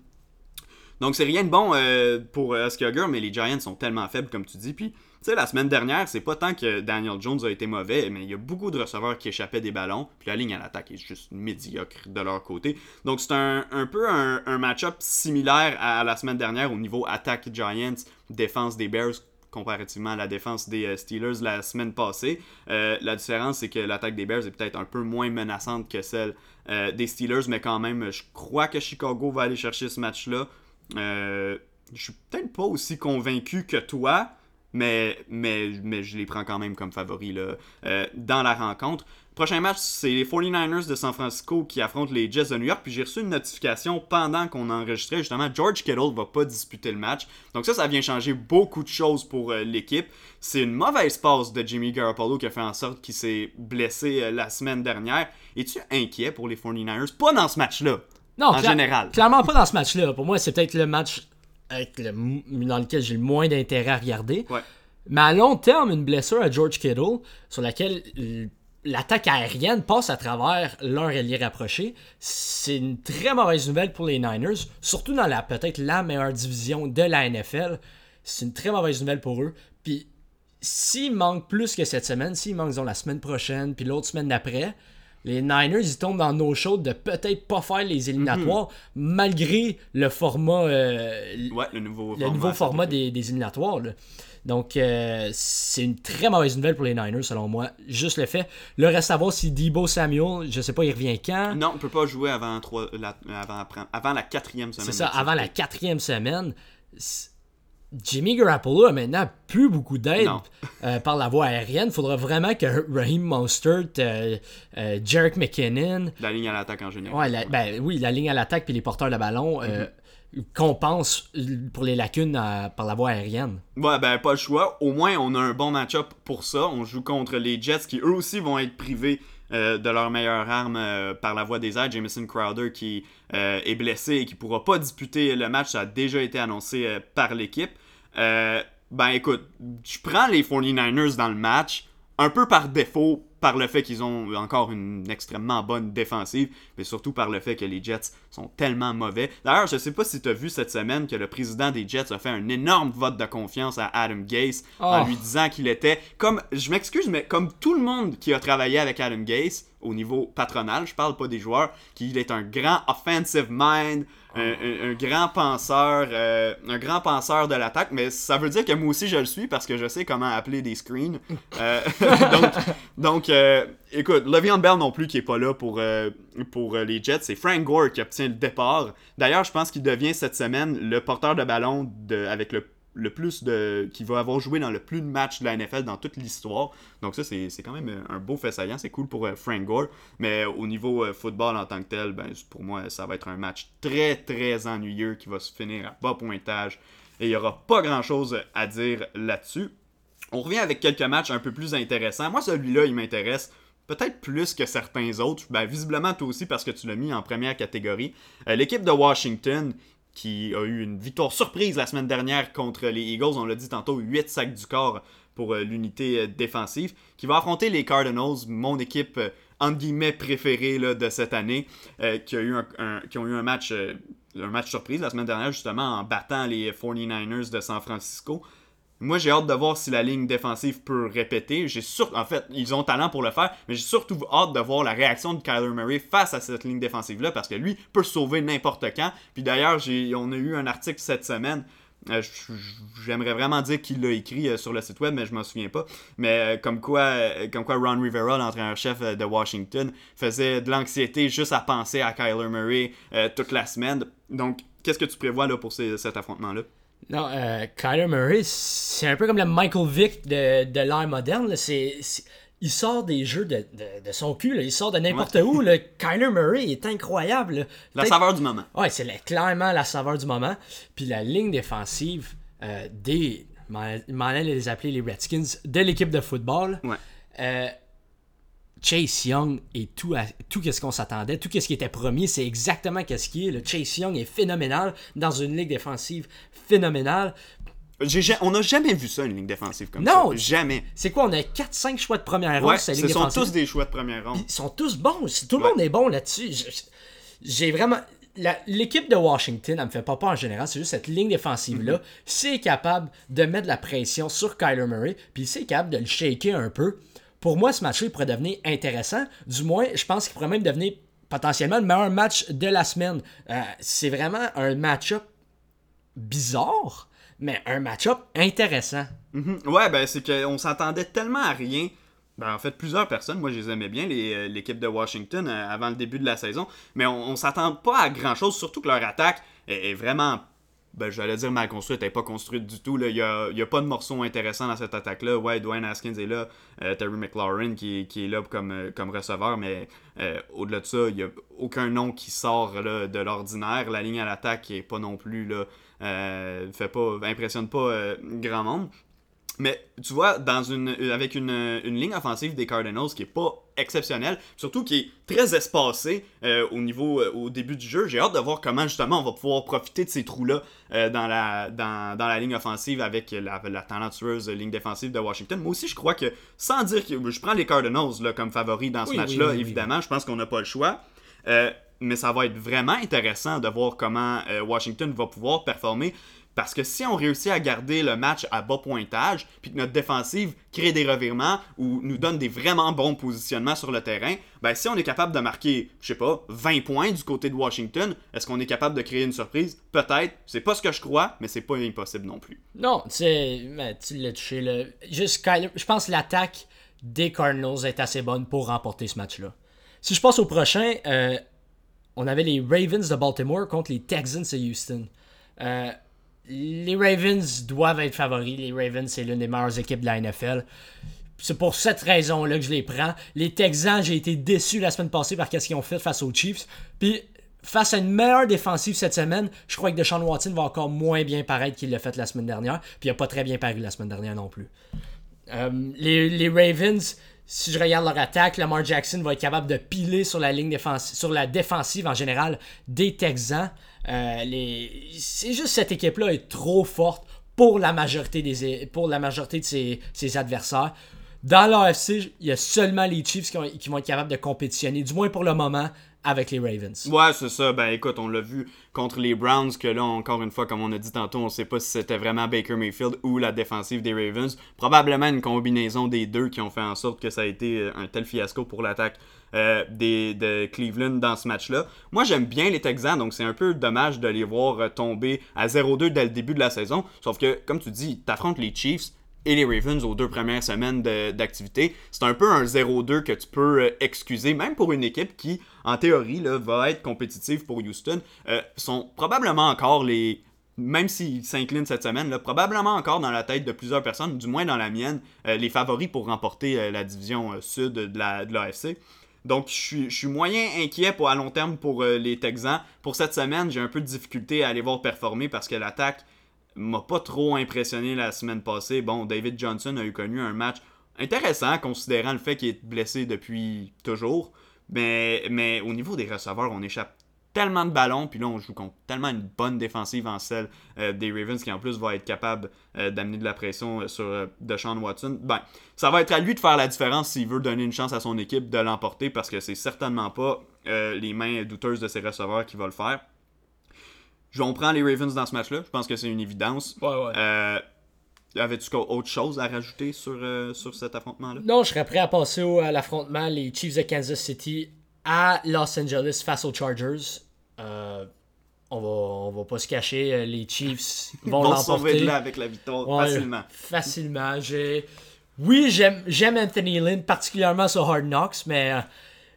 Donc c'est rien de bon euh, pour euh, Oscar mais les Giants sont tellement faibles, comme tu dis. Puis, sais, la semaine dernière, c'est pas tant que Daniel Jones a été mauvais, mais il y a beaucoup de receveurs qui échappaient des ballons. Puis la ligne à l'attaque est juste médiocre de leur côté. Donc c'est un, peu un, un match-up similaire à la semaine dernière au niveau attaque Giants, défense des Bears comparativement à la défense des euh, Steelers la semaine passée. Euh, la différence, c'est que l'attaque des Bears est peut-être un peu moins menaçante que celle euh, des Steelers, mais quand même, je crois que Chicago va aller chercher ce match-là. je suis peut-être pas aussi convaincu que toi, mais, mais, mais je les prends quand même comme favoris là, dans la rencontre. Prochain match, c'est les 49ers de San Francisco qui affrontent les Jets de New York. Puis j'ai reçu une notification pendant qu'on enregistrait justement. George Kittle va pas disputer le match. Donc ça, ça vient changer beaucoup de choses pour euh, l'équipe. C'est une mauvaise passe de Jimmy Garoppolo qui a fait en sorte qu'il s'est blessé euh, la semaine dernière. Es-tu inquiet pour les 49ers Pas dans ce match-là. Non, en général. Clairement pas dans ce match-là. Pour moi, c'est peut-être le match dans lequel j'ai le moins d'intérêt à regarder. Ouais. Mais à long terme, une blessure à George Kittle, sur laquelle l'attaque aérienne passe à travers leur allié rapproché. C'est une très mauvaise nouvelle pour les Niners, surtout dans la peut-être la meilleure division de la NFL. C'est une très mauvaise nouvelle pour eux. Puis s'il manque plus que cette semaine, s'il manque disons, la semaine prochaine, puis l'autre semaine d'après, les Niners ils tombent dans nos chaudes de peut-être pas faire les éliminatoires malgré le format euh, ouais, le nouveau le nouveau format des, des éliminatoires. Là. Donc, euh, c'est une très mauvaise nouvelle pour les Niners, selon moi. Juste le fait. Le reste à voir si Debo Samuel, je sais pas, il revient quand. Non, on peut pas jouer avant, la, avant, avant la quatrième semaine. C'est ça, avant la quatrième semaine. Jimmy Garoppolo a maintenant plus beaucoup d'aide euh, par la voie aérienne. Il faudra vraiment que Raheem Mostert, euh, Jarek McKinnon. La ligne à l'attaque en général. Ouais, Ben, oui, la ligne à l'attaque puis les porteurs de ballon. Mm-hmm compense pour les lacunes par la voie aérienne. Ouais, ben pas le choix. Au moins, on a un bon match-up pour ça. On joue contre les Jets qui eux aussi vont être privés euh, de leur meilleure arme euh, par la voie des airs. Jameson Crowder qui euh, est blessé et qui pourra pas disputer le match. Ça a déjà été annoncé par l'équipe. ben écoute, je prends les 49ers dans le match un peu par défaut par le fait qu'ils ont encore une extrêmement bonne défensive, mais surtout par le fait que les Jets sont tellement mauvais. D'ailleurs, je sais pas si tu as vu cette semaine que le président des Jets a fait un énorme vote de confiance à Adam Gase en oh. lui disant qu'il était comme je m'excuse mais comme tout le monde qui a travaillé avec Adam Gase au niveau patronal, je parle pas des joueurs, qu'il est un grand offensive mind, un, grand penseur, euh, un grand penseur de l'attaque, mais ça veut dire que moi aussi je le suis parce que je sais comment appeler des screens. Euh, donc, euh, écoute, Le'Veon Bell non plus qui est pas là pour, pour les Jets, c'est Frank Gore qui obtient le départ. D'ailleurs, je pense qu'il devient cette semaine le porteur de ballon avec le le plus de. qui va avoir joué dans le plus de matchs de la NFL dans toute l'histoire. Donc ça, c'est quand même un beau fait saillant. C'est cool pour euh, Frank Gore. Mais au niveau euh, football en tant que tel, ben, pour moi, ça va être un match très très ennuyeux qui va se finir à bas pointage. Et il n'y aura pas grand chose à dire là-dessus. On revient avec quelques matchs un peu plus intéressants. Moi, celui-là, il m'intéresse peut-être plus que certains autres. Ben, visiblement, toi aussi, parce que tu l'as mis en première catégorie. Euh, l'équipe de Washington qui a eu une victoire surprise la semaine dernière contre les Eagles. On l'a dit tantôt, 8 sacs du corps pour euh, l'unité euh, défensive, qui va affronter les Cardinals, mon équipe euh, entre guillemets préférée de cette année, qui, a eu ont eu un match, un match surprise la semaine dernière justement en battant les 49ers de San Francisco. Moi, j'ai hâte de voir si la ligne défensive peut répéter. J'ai En fait, ils ont talent pour le faire, mais j'ai surtout hâte de voir la réaction de Kyler Murray face à cette ligne défensive-là, parce que lui peut sauver n'importe quand. Puis d'ailleurs, on a eu un article cette semaine. Euh, j'aimerais vraiment dire qu'il l'a écrit euh, sur le site web, mais je m'en souviens pas. Mais euh, comme quoi, comme quoi Ron Rivera, l'entraîneur-chef de Washington, faisait de l'anxiété juste à penser à Kyler Murray toute la semaine. Donc, qu'est-ce que tu prévois là, pour cet affrontement-là? Non, euh, Kyler Murray, c'est un peu comme le Michael Vick de, de l'ère moderne. C'est, il sort des jeux de, de, son cul, il sort de n'importe où. Là. Kyler Murray est incroyable. La saveur du moment. Ouais, c'est clairement la saveur du moment. Puis la ligne défensive euh, des. m'en allait les appeler les Redskins de l'équipe de football. Ouais. Euh, Chase Young est tout, tout ce qu'on s'attendait, tout ce qui était promis, c'est exactement ce qui est. Le Chase Young est phénoménal dans une ligue défensive phénoménale. on n'a jamais vu ça, une ligne défensive comme non, ça. Jamais. C'est quoi, on a 4-5 choix de première ronde, Ce sont tous des choix de première ronde. Ils sont tous bons. Tout le monde est bon là-dessus. J'ai vraiment. l'équipe de Washington, elle me fait pas peur en général, c'est juste cette ligne défensive-là. C'est capable de mettre de la pression sur Kyler Murray, puis c'est capable de le shaker un peu. Pour moi, ce match-là, pourrait devenir intéressant. Du moins, je pense qu'il pourrait même devenir potentiellement le meilleur match de la semaine. Euh, c'est vraiment un match-up bizarre, mais un match-up intéressant. Mhm. Ouais, ben c'est qu'on s'attendait tellement à rien. Ben, en fait, plusieurs personnes, moi je les aimais bien, euh, l'équipe de Washington, euh, avant le début de la saison, mais on, s'attend pas à grand chose, surtout que leur attaque est, vraiment, ben, j'allais dire mal construite, elle n'est pas construite du tout. Il n'y a, y a, pas de morceau intéressant dans cette attaque-là. Ouais, Dwayne Haskins est là, euh, Terry McLaurin qui, qui, est là comme, comme receveur, mais au-delà de ça, il n'y a aucun nom qui sort de l'ordinaire. La ligne à l'attaque n'est pas non plus là. fait pas, impressionne pas grand monde. Mais tu vois, dans une, avec une, ligne offensive des Cardinals qui est pas exceptionnelle, surtout qui est très espacée euh, au niveau euh, au début du jeu, j'ai hâte de voir comment justement on va pouvoir profiter de ces trous-là euh, dans, la, dans, la ligne offensive avec la, la, talentueuse ligne défensive de Washington. Moi aussi, je crois que, sans dire que je prends les Cardinals là, comme favoris dans ce match-là, évidemment, je pense qu'on n'a pas le choix. mais ça va être vraiment intéressant de voir comment Washington va pouvoir performer parce que si on réussit à garder le match à bas pointage, puis que notre défensive crée des revirements ou nous donne des vraiment bons positionnements sur le terrain, ben si on est capable de marquer, je sais pas, 20 points du côté de Washington, est-ce qu'on est capable de créer une surprise? Peut-être. C'est pas ce que je crois, mais c'est pas impossible non plus. Non, tu tu l'as touché je pense que l'attaque des Cardinals est assez bonne pour remporter ce match-là. Si je passe au prochain, euh, on avait les Ravens de Baltimore contre les Texans de Houston. Euh, les Ravens doivent être favoris. Les Ravens, c'est l'une des meilleures équipes de la NFL. C'est pour cette raison-là que je les prends. Les Texans, j'ai été déçu la semaine passée par ce qu'ils ont fait face aux Chiefs. Puis, face à une meilleure défensive cette semaine, je crois que Deshaun Watson va encore moins bien paraître qu'il l'a fait la semaine dernière. Puis, il n'a pas très bien paru la semaine dernière non plus. Euh, les, Ravens, si je regarde leur attaque, Lamar Jackson va être capable de piler sur la ligne défensive, sur la défensive en général des Texans. Euh. C'est juste cette équipe-là est trop forte pour la majorité, de ses, adversaires. Dans l'AFC, il y a seulement les Chiefs qui, qui, vont être capables de compétitionner, du moins pour le moment, avec les Ravens. Ouais, c'est ça. Ben écoute, on l'a vu contre les Browns, que là, encore une fois, comme on a dit tantôt, on sait pas si c'était vraiment Baker Mayfield ou la défensive des Ravens. Probablement une combinaison des deux qui ont fait en sorte que ça a été euh, un tel fiasco pour l'attaque euh, des, de Cleveland dans ce match-là. Moi, j'aime bien les Texans, donc c'est un peu dommage de les voir euh, tomber à 0-2 dès le début de la saison. Sauf que, comme tu dis, t'affrontes les Chiefs et les Ravens aux deux premières semaines d'activité. C'est un peu un 0-2 que tu peux euh, excuser, même pour une équipe qui, en théorie, va être compétitive pour Houston. Euh, sont probablement encore les. Même s'ils s'inclinent cette semaine, probablement encore dans la tête de plusieurs personnes, du moins dans la mienne, les favoris pour remporter la division sud de l'AFC. La, donc, je suis, moyen inquiet pour, à long terme pour les Texans. Pour cette semaine, j'ai un peu de difficulté à aller voir performer parce que l'attaque m'a pas trop impressionné la semaine passée. Bon, David Johnson a eu connu un match intéressant considérant le fait qu'il est blessé depuis toujours. Mais, mais au niveau des receveurs, on échappe tellement de ballons, puis là on joue contre tellement une bonne défensive en celle euh, des Ravens qui en plus va être capable euh, d'amener de la pression euh, sur Deshaun Watson. Ben, ça va être à lui de faire la différence s'il veut donner une chance à son équipe de l'emporter parce que c'est certainement pas les mains douteuses de ses receveurs qui vont le faire. On prend les Ravens dans ce match-là. Je pense que c'est une évidence. Ouais, ouais. Euh, avais-tu autre chose à rajouter sur, euh, sur cet affrontement-là? Non, je serais prêt à passer au, à l'affrontement les Chiefs de Kansas City à Los Angeles face aux Chargers. Euh, on va, on va pas se cacher, les Chiefs vont, vont l'emporter. de là avec la victoire facilement. Facilement. Oui, j'aime Anthony Lynn, particulièrement sur Hard Knocks, mais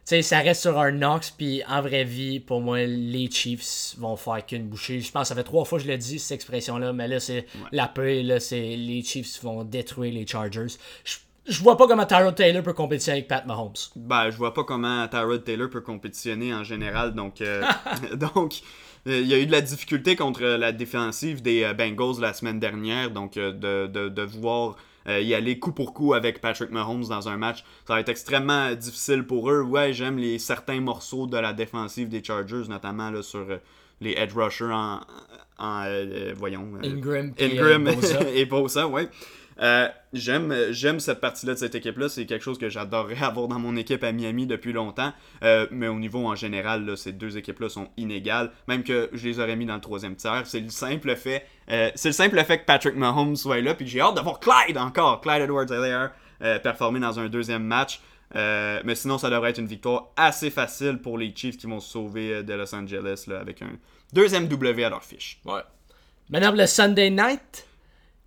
sais, ça reste sur un Knox, puis en vraie vie, pour moi, les Chiefs vont faire qu'une bouchée. Je pense que ça fait trois fois que je l'ai dit, cette expression-là, mais là, c'est la paix, là, c'est les Chiefs vont détruire les Chargers. Je, vois pas comment Tyrod Taylor peut compétitionner avec Pat Mahomes. Ben, je vois pas comment Tyrod Taylor peut compétitionner en général, donc... Euh, donc... Euh, il y a eu de la difficulté contre la défensive des euh, Bengals la semaine dernière, donc de, de, de voir y aller coup pour coup avec Patrick Mahomes dans un match. Ça va être extrêmement difficile pour eux. Ouais, j'aime les certains morceaux de la défensive des Chargers, notamment là, sur les edge rushers en, en voyons Ingram, Ingram et Bosa, ouais. Euh, j'aime, j'aime cette partie-là de cette équipe-là. C'est quelque chose que j'adorerais avoir dans mon équipe à Miami depuis longtemps. Euh, mais au niveau en général, là, ces deux équipes-là sont inégales. Même que je les aurais mis dans le troisième tiers. C'est le simple fait, euh, c'est le simple fait que Patrick Mahomes soit là. Puis j'ai hâte d'avoir Clyde encore, Clyde Edwards-Helaire, performer dans un deuxième match. mais sinon, ça devrait être une victoire assez facile pour les Chiefs qui vont se sauver de Los Angeles là, avec un deuxième W à leur fiche. Ouais. Maintenant, le Sunday night.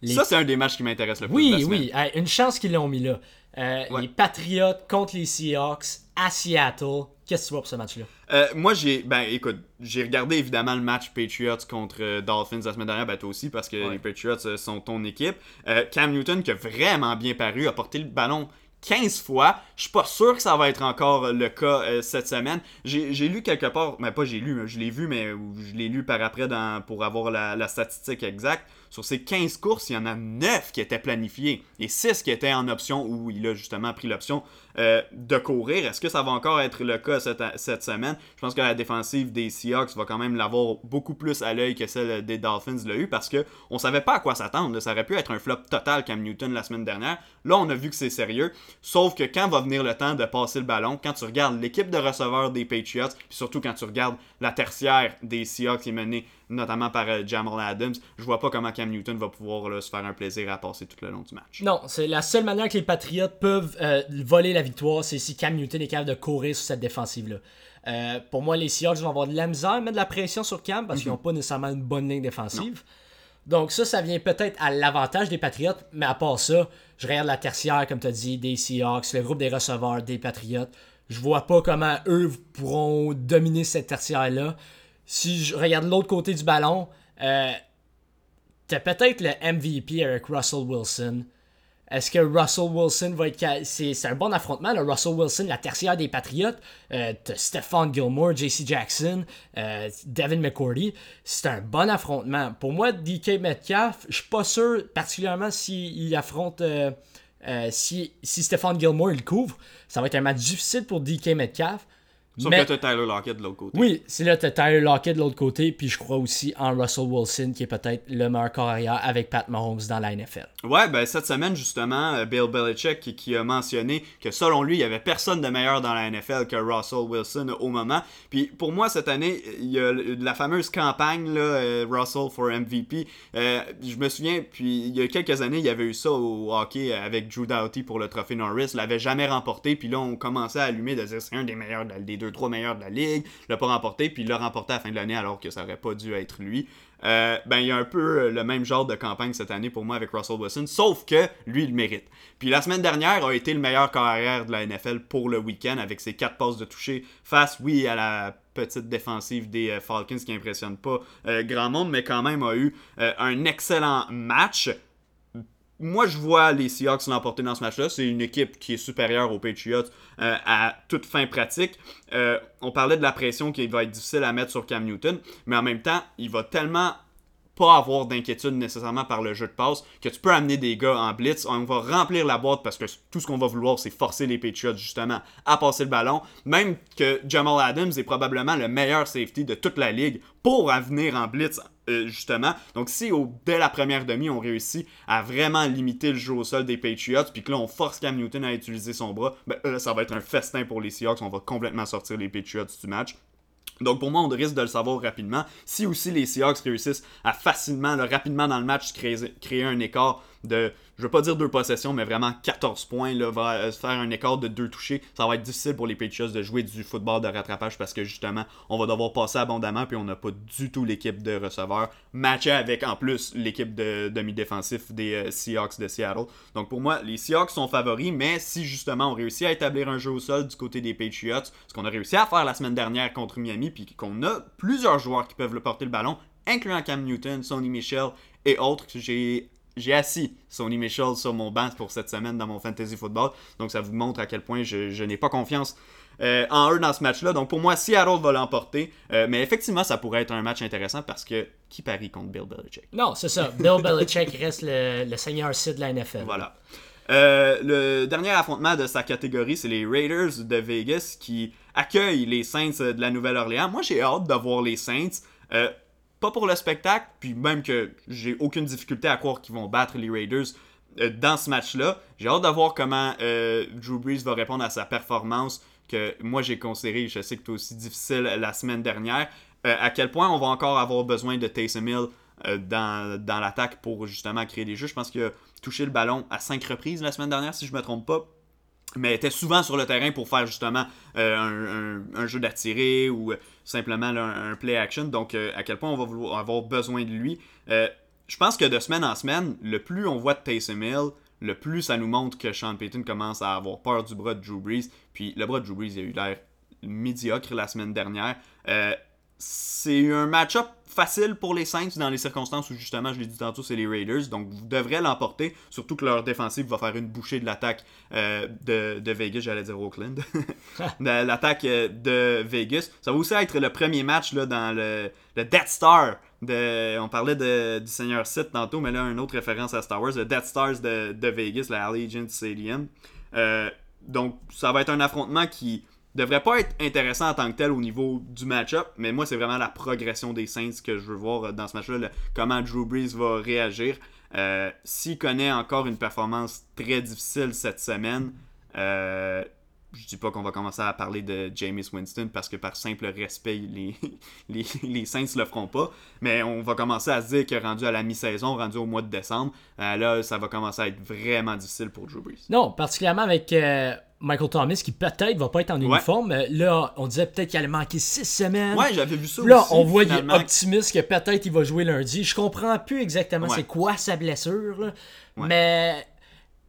Ça, c'est un des matchs qui m'intéresse le plus. Oui, oui. une chance qu'ils l'ont mis là. Euh, les Patriots contre les Seahawks à Seattle. Qu'est-ce que tu vois pour ce match-là? Euh, moi, j'ai. Ben, écoute, j'ai regardé évidemment le match Patriots contre euh, Dolphins la semaine dernière, ben toi aussi, parce que les Patriots sont ton équipe. Cam Newton, qui a vraiment bien paru, a porté le ballon 15 fois. Je suis pas sûr que ça va être encore le cas cette semaine. J'ai lu quelque part, mais pas j'ai lu, je l'ai vu, mais je l'ai lu par après dans, pour avoir la, la statistique exacte. Sur ces 15 courses, il y en a 9 qui étaient planifiées et 6 qui étaient en option où il a justement pris l'option euh, de courir. Est-ce que ça va encore être le cas cette, semaine? Je pense que la défensive des Seahawks va quand même l'avoir beaucoup plus à l'œil que celle des Dolphins l'a eu parce qu'on on savait pas à quoi s'attendre. Ça aurait pu être un flop total Cam Newton la semaine dernière. Là, on a vu que c'est sérieux. Sauf que quand va venir le temps de passer le ballon, quand tu regardes l'équipe de receveurs des Patriots, puis surtout quand tu regardes la tertiaire des Seahawks qui est menée notamment par euh, Jamal Adams, je vois pas comment Cam Newton va pouvoir se faire un plaisir à passer tout le long du match. Non, c'est la seule manière que les Patriots peuvent euh, voler la victoire, c'est si Cam Newton est capable de courir sur cette défensive-là. Euh, pour moi, les Seahawks vont avoir de la misère mettre de la pression sur Cam parce qu'ils n'ont mhm. pas nécessairement une bonne ligne défensive. Donc ça, ça vient peut-être à l'avantage des Patriots, mais à part ça, je regarde la tertiaire, comme tu as dit, des Seahawks, le groupe des receveurs des Patriots. Je vois pas comment eux pourront dominer cette tertiaire-là. Si je regarde l'autre côté du ballon, euh, t'as peut-être le MVP avec Russell Wilson. Est-ce que Russell Wilson va être. C'est un bon affrontement, le Russell Wilson, la tertiaire des Patriotes. Euh, Stephon Gilmore, JC Jackson, euh, Devin McCourty. C'est un bon affrontement. Pour moi, DK Metcalf, je suis pas sûr, particulièrement s'il affronte. Euh, si, si Stephon Gilmore il couvre, ça va être un match difficile pour DK Metcalf. Sauf mais... que t'as Tyler Lockett de l'autre côté. Oui, c'est là t'as Tyler Lockett de l'autre côté, puis je crois aussi en Russell Wilson, qui est peut-être le meilleur carrière avec Pat Mahomes dans la NFL. Ouais, ben cette semaine, justement, euh, Bill Belichick qui, a mentionné que selon lui, il n'y avait personne de meilleur dans la NFL que Russell Wilson au moment. Puis pour moi, cette année, il y a la fameuse campagne, là, euh, Russell for MVP. Euh, je me souviens, puis il y a quelques années, il y avait eu ça au hockey avec Drew Doughty pour le trophée Norris. Il l'avait jamais remporté, puis là, on commençait à allumer de dire c'est un des meilleurs des deux trois meilleurs de la ligue, l'a pas remporté, puis l'a remporté à la fin de l'année alors que ça aurait pas dû être lui. Euh, ben il y a un peu le même genre de campagne cette année pour moi avec Russell Wilson, sauf que lui il mérite. Puis la semaine dernière a été le meilleur carrière de la NFL pour le week-end avec ses quatre passes de toucher face, oui, à la petite défensive des euh, Falcons qui impressionne pas euh, grand monde, mais quand même a eu un excellent match moi, je vois les Seahawks l'emporter dans ce match-là. C'est une équipe qui est supérieure aux Patriots euh, à toute fin pratique. Euh, on parlait de la pression qui va être difficile à mettre sur Cam Newton, mais en même temps, il va tellement pas avoir d'inquiétude nécessairement par le jeu de passe, que tu peux amener des gars en blitz, on va remplir la boîte parce que tout ce qu'on va vouloir, c'est forcer les Patriots justement à passer le ballon. Même que Jamal Adams est probablement le meilleur safety de toute la ligue pour venir en blitz euh, justement. Donc si dès la première demi, on réussit à vraiment limiter le jeu au sol des Patriots, puis que là on force Cam Newton à utiliser son bras, ben, là, ça va être un festin pour les Seahawks, on va complètement sortir les Patriots du match. Donc pour moi, on risque de le savoir rapidement. Si aussi les Seahawks réussissent à facilement, rapidement dans le match, créer un écart de je veux pas dire deux possessions, mais vraiment 14 points, là, va euh, faire un écart de deux touchés. Ça va être difficile pour les Patriots de jouer du football de rattrapage parce que justement, on va devoir passer abondamment, puis on n'a pas du tout l'équipe de receveurs matchée avec en plus l'équipe de demi-défensif des euh, Seahawks de Seattle. Donc pour moi, les Seahawks sont favoris, mais si justement on réussit à établir un jeu au sol du côté des Patriots, ce qu'on a réussi à faire la semaine dernière contre Miami, puis qu'on a plusieurs joueurs qui peuvent le porter le ballon, incluant Cam Newton, Sonny Michel et autres, j'ai j'ai assis Sony Michel sur mon banc pour cette semaine dans mon fantasy football. Donc ça vous montre à quel point je, n'ai pas confiance euh, en eux dans ce match-là. Donc pour moi, Seattle va l'emporter. Euh, mais effectivement, ça pourrait être un match intéressant parce que qui parie contre Bill Belichick? Non, c'est ça. Bill Belichick reste le, seigneur site de la NFL. Voilà. Euh, le dernier affrontement de sa catégorie, c'est les Raiders de Vegas qui accueillent les Saints de la Nouvelle-Orléans. Moi, j'ai hâte de voir les Saints pas pour le spectacle, puis même que j'ai aucune difficulté à croire qu'ils vont battre les Raiders. dans ce match-là. J'ai hâte de voir comment Drew Brees va répondre à sa performance que moi j'ai considéré, je sais que toi aussi difficile la semaine dernière. à quel point on va encore avoir besoin de Taysom Hill dans, dans l'attaque pour justement créer des jeux. Je pense qu'il a touché le ballon à 5 reprises la semaine dernière, si je me trompe pas mais était souvent sur le terrain pour faire justement euh, un, jeu d'attirer ou euh, simplement un, play action. Donc, euh, à quel point on va avoir besoin de lui. je pense que de semaine en semaine, le plus on voit de Taysom Hill, le plus ça nous montre que Sean Payton commence à avoir peur du bras de Drew Brees. Puis le bras de Drew Brees, a eu l'air médiocre la semaine dernière c'est un match-up facile pour les Saints dans les circonstances où justement, je l'ai dit tantôt, c'est les Raiders. Donc vous devrez l'emporter, surtout que leur défensive va faire une bouchée de l'attaque euh, de, Vegas, j'allais dire Oakland. l'attaque euh, de Vegas. Ça va aussi être le premier match là, dans le, Death Star. De, on parlait du Seigneur Sith tantôt, mais là, une autre référence à Star Wars, le Death Stars de, Vegas, la Allegiant Stadium. Euh, donc ça va être un affrontement qui devrait pas être intéressant en tant que tel au niveau du match-up, mais moi, c'est vraiment la progression des Saints que je veux voir dans ce match-là, comment Drew Brees va réagir. Euh, s'il connaît encore une performance très difficile cette semaine, euh, je dis pas qu'on va commencer à parler de James Winston parce que par simple respect, les, les, les Saints le feront pas. Mais on va commencer à se dire que rendu à la mi-saison, rendu au mois de décembre, euh, là, ça va commencer à être vraiment difficile pour Drew Brees. Non, particulièrement avec Michael Thomas qui peut-être va pas être en uniforme. Là, on disait peut-être qu'il allait manquer six semaines. Ouais, j'avais vu ça Là, on voit qu'il est optimiste que peut-être il va jouer lundi. Je comprends plus exactement c'est quoi sa blessure. Mais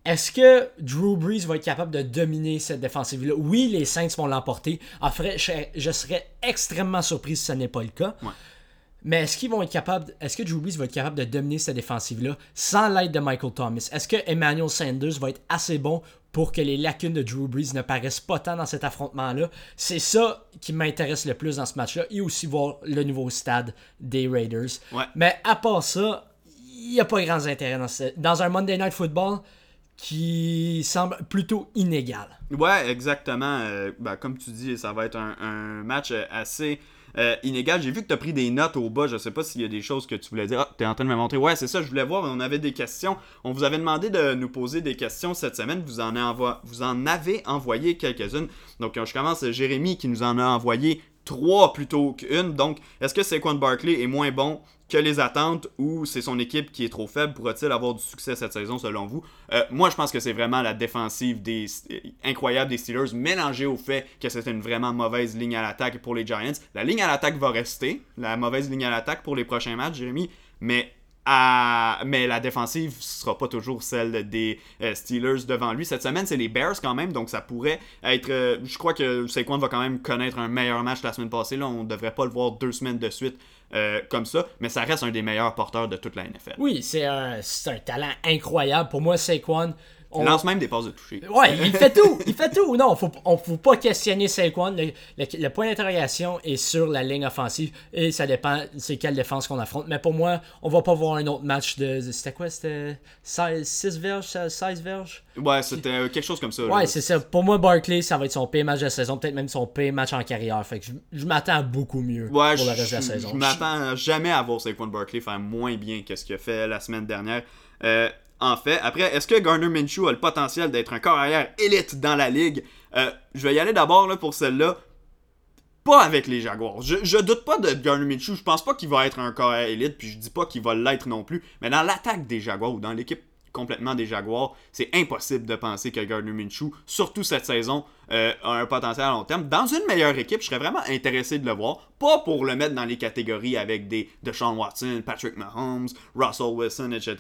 est-ce que Drew Brees va être capable de dominer cette défensive-là? Oui, les Saints vont l'emporter. En fait, je serais extrêmement surpris si ce n'est pas le cas. Mais est-ce qu'ils vont être capables, est-ce que Drew Brees va être capable de dominer cette défensive-là sans l'aide de Michael Thomas? Est-ce que Emmanuel Sanders va être assez bon pour que les lacunes de Drew Brees ne paraissent pas tant dans cet affrontement-là? C'est ça qui m'intéresse le plus dans ce match-là et aussi voir le nouveau stade des Raiders. Mais à part ça, il n'y a pas grand intérêt dans, dans un Monday Night Football qui semble plutôt inégal. Ouais, exactement. Euh, ben, comme tu dis, ça va être un match assez euh, inégal. J'ai vu que tu as pris des notes au bas. Je sais pas s'il y a des choses que tu voulais dire. Ah, tu es en train de me montrer. Ouais, c'est ça, je voulais voir. On avait des questions. On vous avait demandé de nous poser des questions cette semaine. Vous en, avez envoyé quelques-unes. Donc, je commence. Jérémy qui nous en a envoyé trois plutôt qu'une. Donc, est-ce que Saquon Barkley est moins bon que les attentes ou c'est son équipe qui est trop faible? Pourra-t-il avoir du succès cette saison selon vous? Euh, moi, je pense que c'est vraiment la défensive des, euh, incroyable des Steelers mélangée au fait que c'était une vraiment mauvaise ligne à l'attaque pour les Giants. La ligne à l'attaque va rester, la mauvaise ligne à l'attaque pour les prochains matchs, Jérémy, mais mais la défensive sera pas toujours celle des euh, Steelers devant lui. Cette semaine, c'est les Bears quand même, donc ça pourrait être. Euh, je crois que Saquon va quand même connaître un meilleur match la semaine passée. Là, on devrait pas le voir deux semaines de suite euh, comme ça, mais ça reste un des meilleurs porteurs de toute la NFL. Oui, c'est un, un talent incroyable. Pour moi, Saquon, il lance même des passes de toucher. Ouais, il fait tout. Il fait tout. Non, faut, on faut pas questionner Saquon. Le, le, point d'interrogation est sur la ligne offensive et ça dépend c'est quelle défense qu'on affronte. Mais pour moi, on va pas voir un autre match de. C'était quoi C'était 6 verges 16 verges? Ouais, c'était euh, quelque chose comme ça. Ouais, c'est ça. Pour moi, Barkley, ça va être son pire match de la saison, peut-être même son pire match en carrière. Fait que je, m'attends beaucoup mieux pour le reste de la saison. Je m'attends jamais à voir Saquon Barkley faire moins bien que ce qu'il a fait la semaine dernière. Euh, en fait. Après, est-ce que Garner Minshew a le potentiel d'être un corps élite dans la ligue? Euh, Je vais y aller d'abord pour celle-là. Pas avec les Jaguars. Je, je doute pas de Garner Minshew. Je pense pas qu'il va être un corps élite, puis je dis pas qu'il va l'être non plus. Mais dans l'attaque des Jaguars ou dans l'équipe complètement des Jaguars, c'est impossible de penser que Gardner Minshew, surtout cette saison, euh, a un potentiel à long terme. Dans une meilleure équipe, je serais vraiment intéressé de le voir. Pas pour le mettre dans les catégories avec des Deshaun Watson, Patrick Mahomes, Russell Wilson, etc.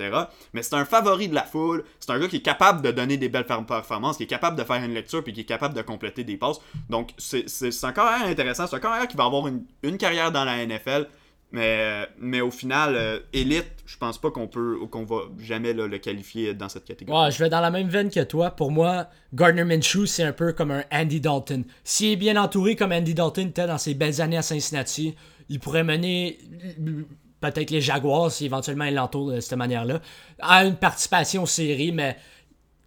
Mais c'est un favori de la foule. C'est un gars qui est capable de donner des belles performances, qui est capable de faire une lecture, puis qui est capable de compléter des passes. Donc, c'est un carrière intéressant. C'est un carrière qui va avoir une, une carrière dans la NFL mais, au final, euh, élite, je pense pas qu'on peut qu'on va jamais le qualifier dans cette catégorie. Je vais dans la même veine que toi. Pour moi, Gardner Minshew, c'est un peu comme un Andy Dalton. S'il est bien entouré comme Andy Dalton était dans ses belles années à Cincinnati, il pourrait mener peut-être les Jaguars si éventuellement il l'entoure de cette manière-là à une participation aux séries, mais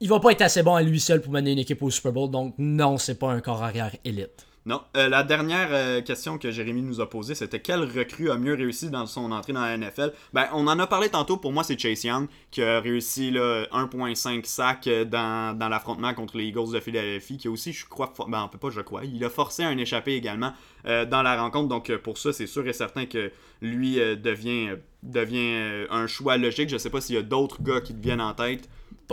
il va pas être assez bon à lui seul pour mener une équipe au Super Bowl. Donc non, c'est pas un corps arrière élite. Non. Euh, la dernière euh, question que Jérémy nous a posée, c'était quel recrue a mieux réussi dans son entrée dans la NFL Ben, on en a parlé tantôt. Pour moi, c'est Chase Young qui a réussi 1,5 sac euh, dans, l'affrontement contre les Eagles de Philadelphie, qui aussi, je crois, ben, on peut pas, je crois, il a forcé un échappé également dans la rencontre. Donc, pour ça, c'est sûr et certain que lui devient, un choix logique. Je sais pas s'il y a d'autres gars qui te viennent en tête.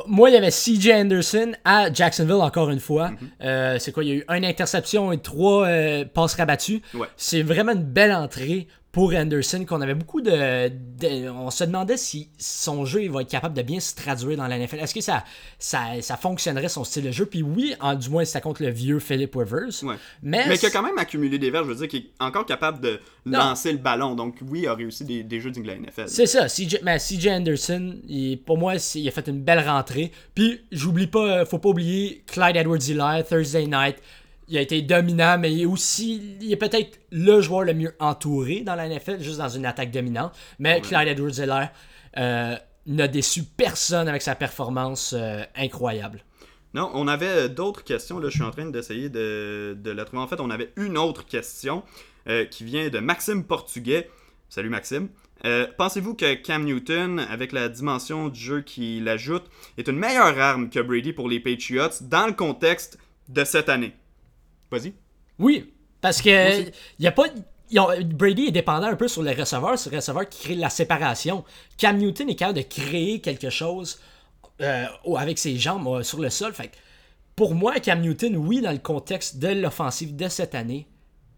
Moi, il y avait CJ Anderson à Jacksonville, encore une fois. Mhm. Euh, c'est quoi? Il y a eu une interception et trois euh, passes rabattues. C'est vraiment une belle entrée pour Anderson qu'on avait beaucoup de, On se demandait si son jeu il va être capable de bien se traduire dans la NFL. Est-ce que ça, ça, ça, fonctionnerait son style de jeu? Puis oui, en, du moins, ça compte le vieux Philip Rivers. Mais, mais qui a quand même accumulé des verres, je veux dire, qui est encore capable de lancer le ballon. Donc oui, il a réussi des, des jeux de la NFL. C'est ça. CJ, mais CJ Anderson, il, pour moi, il a fait une belle rentrée. Puis j'oublie pas, faut pas oublier Clyde Edwards-Helaire, Thursday Night il a été dominant, mais il est aussi il est peut-être le joueur le mieux entouré dans la NFL, juste dans une attaque dominante. Mais Clyde Edwards-Helaire euh, n'a déçu personne avec sa performance euh, incroyable. Non, on avait euh, d'autres questions. Là, je suis en train d'essayer de, la trouver. En fait, on avait une autre question qui vient de Maxime Portugais. Salut Maxime. Pensez-vous que Cam Newton, avec la dimension du jeu qu'il ajoute, est une meilleure arme que Brady pour les Patriots dans le contexte de cette année? Vas-y. Oui, parce que il y a pas Brady est dépendant un peu sur les receveurs, c'est le receveur qui crée la séparation. Cam Newton est capable de créer quelque chose euh, avec ses jambes euh, sur le sol. Fait pour moi, Cam Newton, oui, dans le contexte de l'offensive de cette année,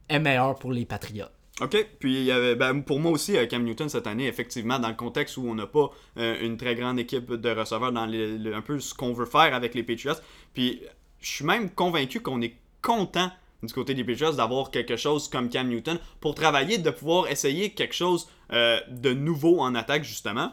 est meilleur pour les Patriots. OK. Puis y avait, ben, pour moi aussi, euh, Cam Newton cette année, effectivement, dans le contexte où on n'a pas une très grande équipe de receveurs dans un peu ce qu'on veut faire avec les Patriots. Puis je suis même convaincu qu'on est content du côté des Patriots d'avoir quelque chose comme Cam Newton pour travailler, de pouvoir essayer quelque chose euh, de nouveau en attaque, justement.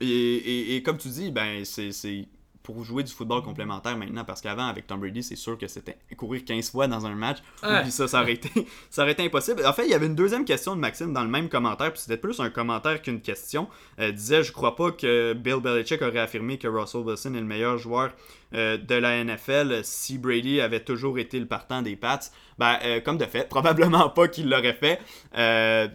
Et, comme tu dis, ben c'est pour jouer du football complémentaire maintenant, parce qu'avant, avec Tom Brady, c'est sûr que c'était courir 15 fois dans un match, puis ça, ça aurait, été, ça aurait été impossible. En fait, il y avait une deuxième question de Maxime dans le même commentaire, puis c'était plus un commentaire qu'une question. Euh, il disait, je crois pas que Bill Belichick aurait affirmé que Russell Wilson est le meilleur joueur euh, de la NFL si Brady avait toujours été le partant des Pats. Ben, euh, comme de fait, probablement pas qu'il l'aurait fait. Euh,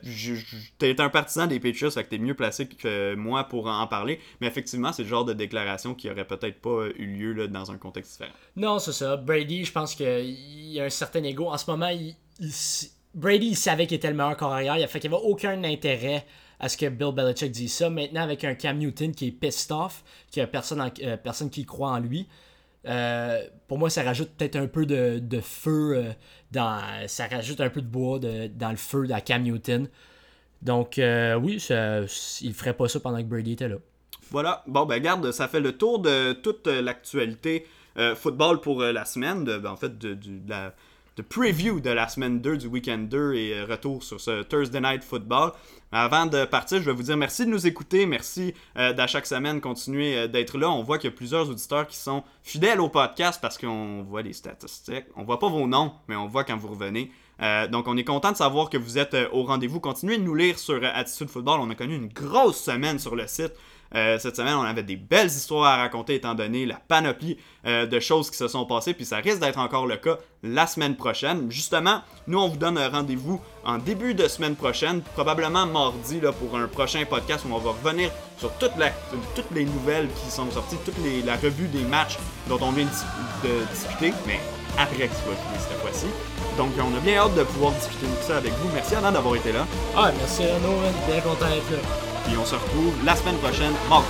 T'es un partisan des Patriots, fait que t'es mieux placé que moi pour en parler. Mais effectivement, c'est le genre de déclaration qui aurait peut-être pas eu lieu là, dans un contexte différent. Non, c'est ça. Brady, je pense qu'il y a un certain ego. En ce moment, Brady, il savait qu'il était le meilleur corps arrière. Il fait qu'il n'y avait aucun intérêt à ce que Bill Belichick dise ça. Maintenant, avec un Cam Newton qui est pissed off, qui a personne, euh, personne qui croit en lui, euh, pour moi, ça rajoute peut-être un peu de, feu euh, dans. Ça rajoute un peu de bois dans le feu à Cam Newton. Donc, euh, oui, ça, il ferait pas ça pendant que Brady était là. Voilà. Bon, ben, garde, ça fait le tour de toute l'actualité football pour la semaine. De, ben, en fait, de, la de preview de la semaine 2 du week-end 2 et retour sur ce Thursday Night Football. Avant de partir, je vais vous dire merci de nous écouter. Merci euh, d'à chaque semaine continuer euh, d'être là. On voit qu'il y a plusieurs auditeurs qui sont fidèles au podcast parce qu'on voit les statistiques. On voit pas vos noms, mais on voit quand vous revenez. Euh, donc on est content de savoir que vous êtes au rendez-vous. Continuez de nous lire sur Attitude Football. On a connu une grosse semaine sur le site. Euh, cette semaine, on avait des belles histoires à raconter étant donné la panoplie euh, de choses qui se sont passées, puis ça risque d'être encore le cas la semaine prochaine. Justement, nous, on vous donne un rendez-vous en début de semaine prochaine, probablement mardi, là, pour un prochain podcast où on va revenir sur toute la, toutes les nouvelles qui sont sorties, toute les, la revue des matchs dont on vient de, discuter, mais après que ce soit fini cette fois-ci. Donc, on a bien hâte de pouvoir discuter de tout ça avec vous. Merci Anna d'avoir été là. Ah, merci Arnaud, bien content d'être là. Puis on se retrouve la semaine prochaine, mardi.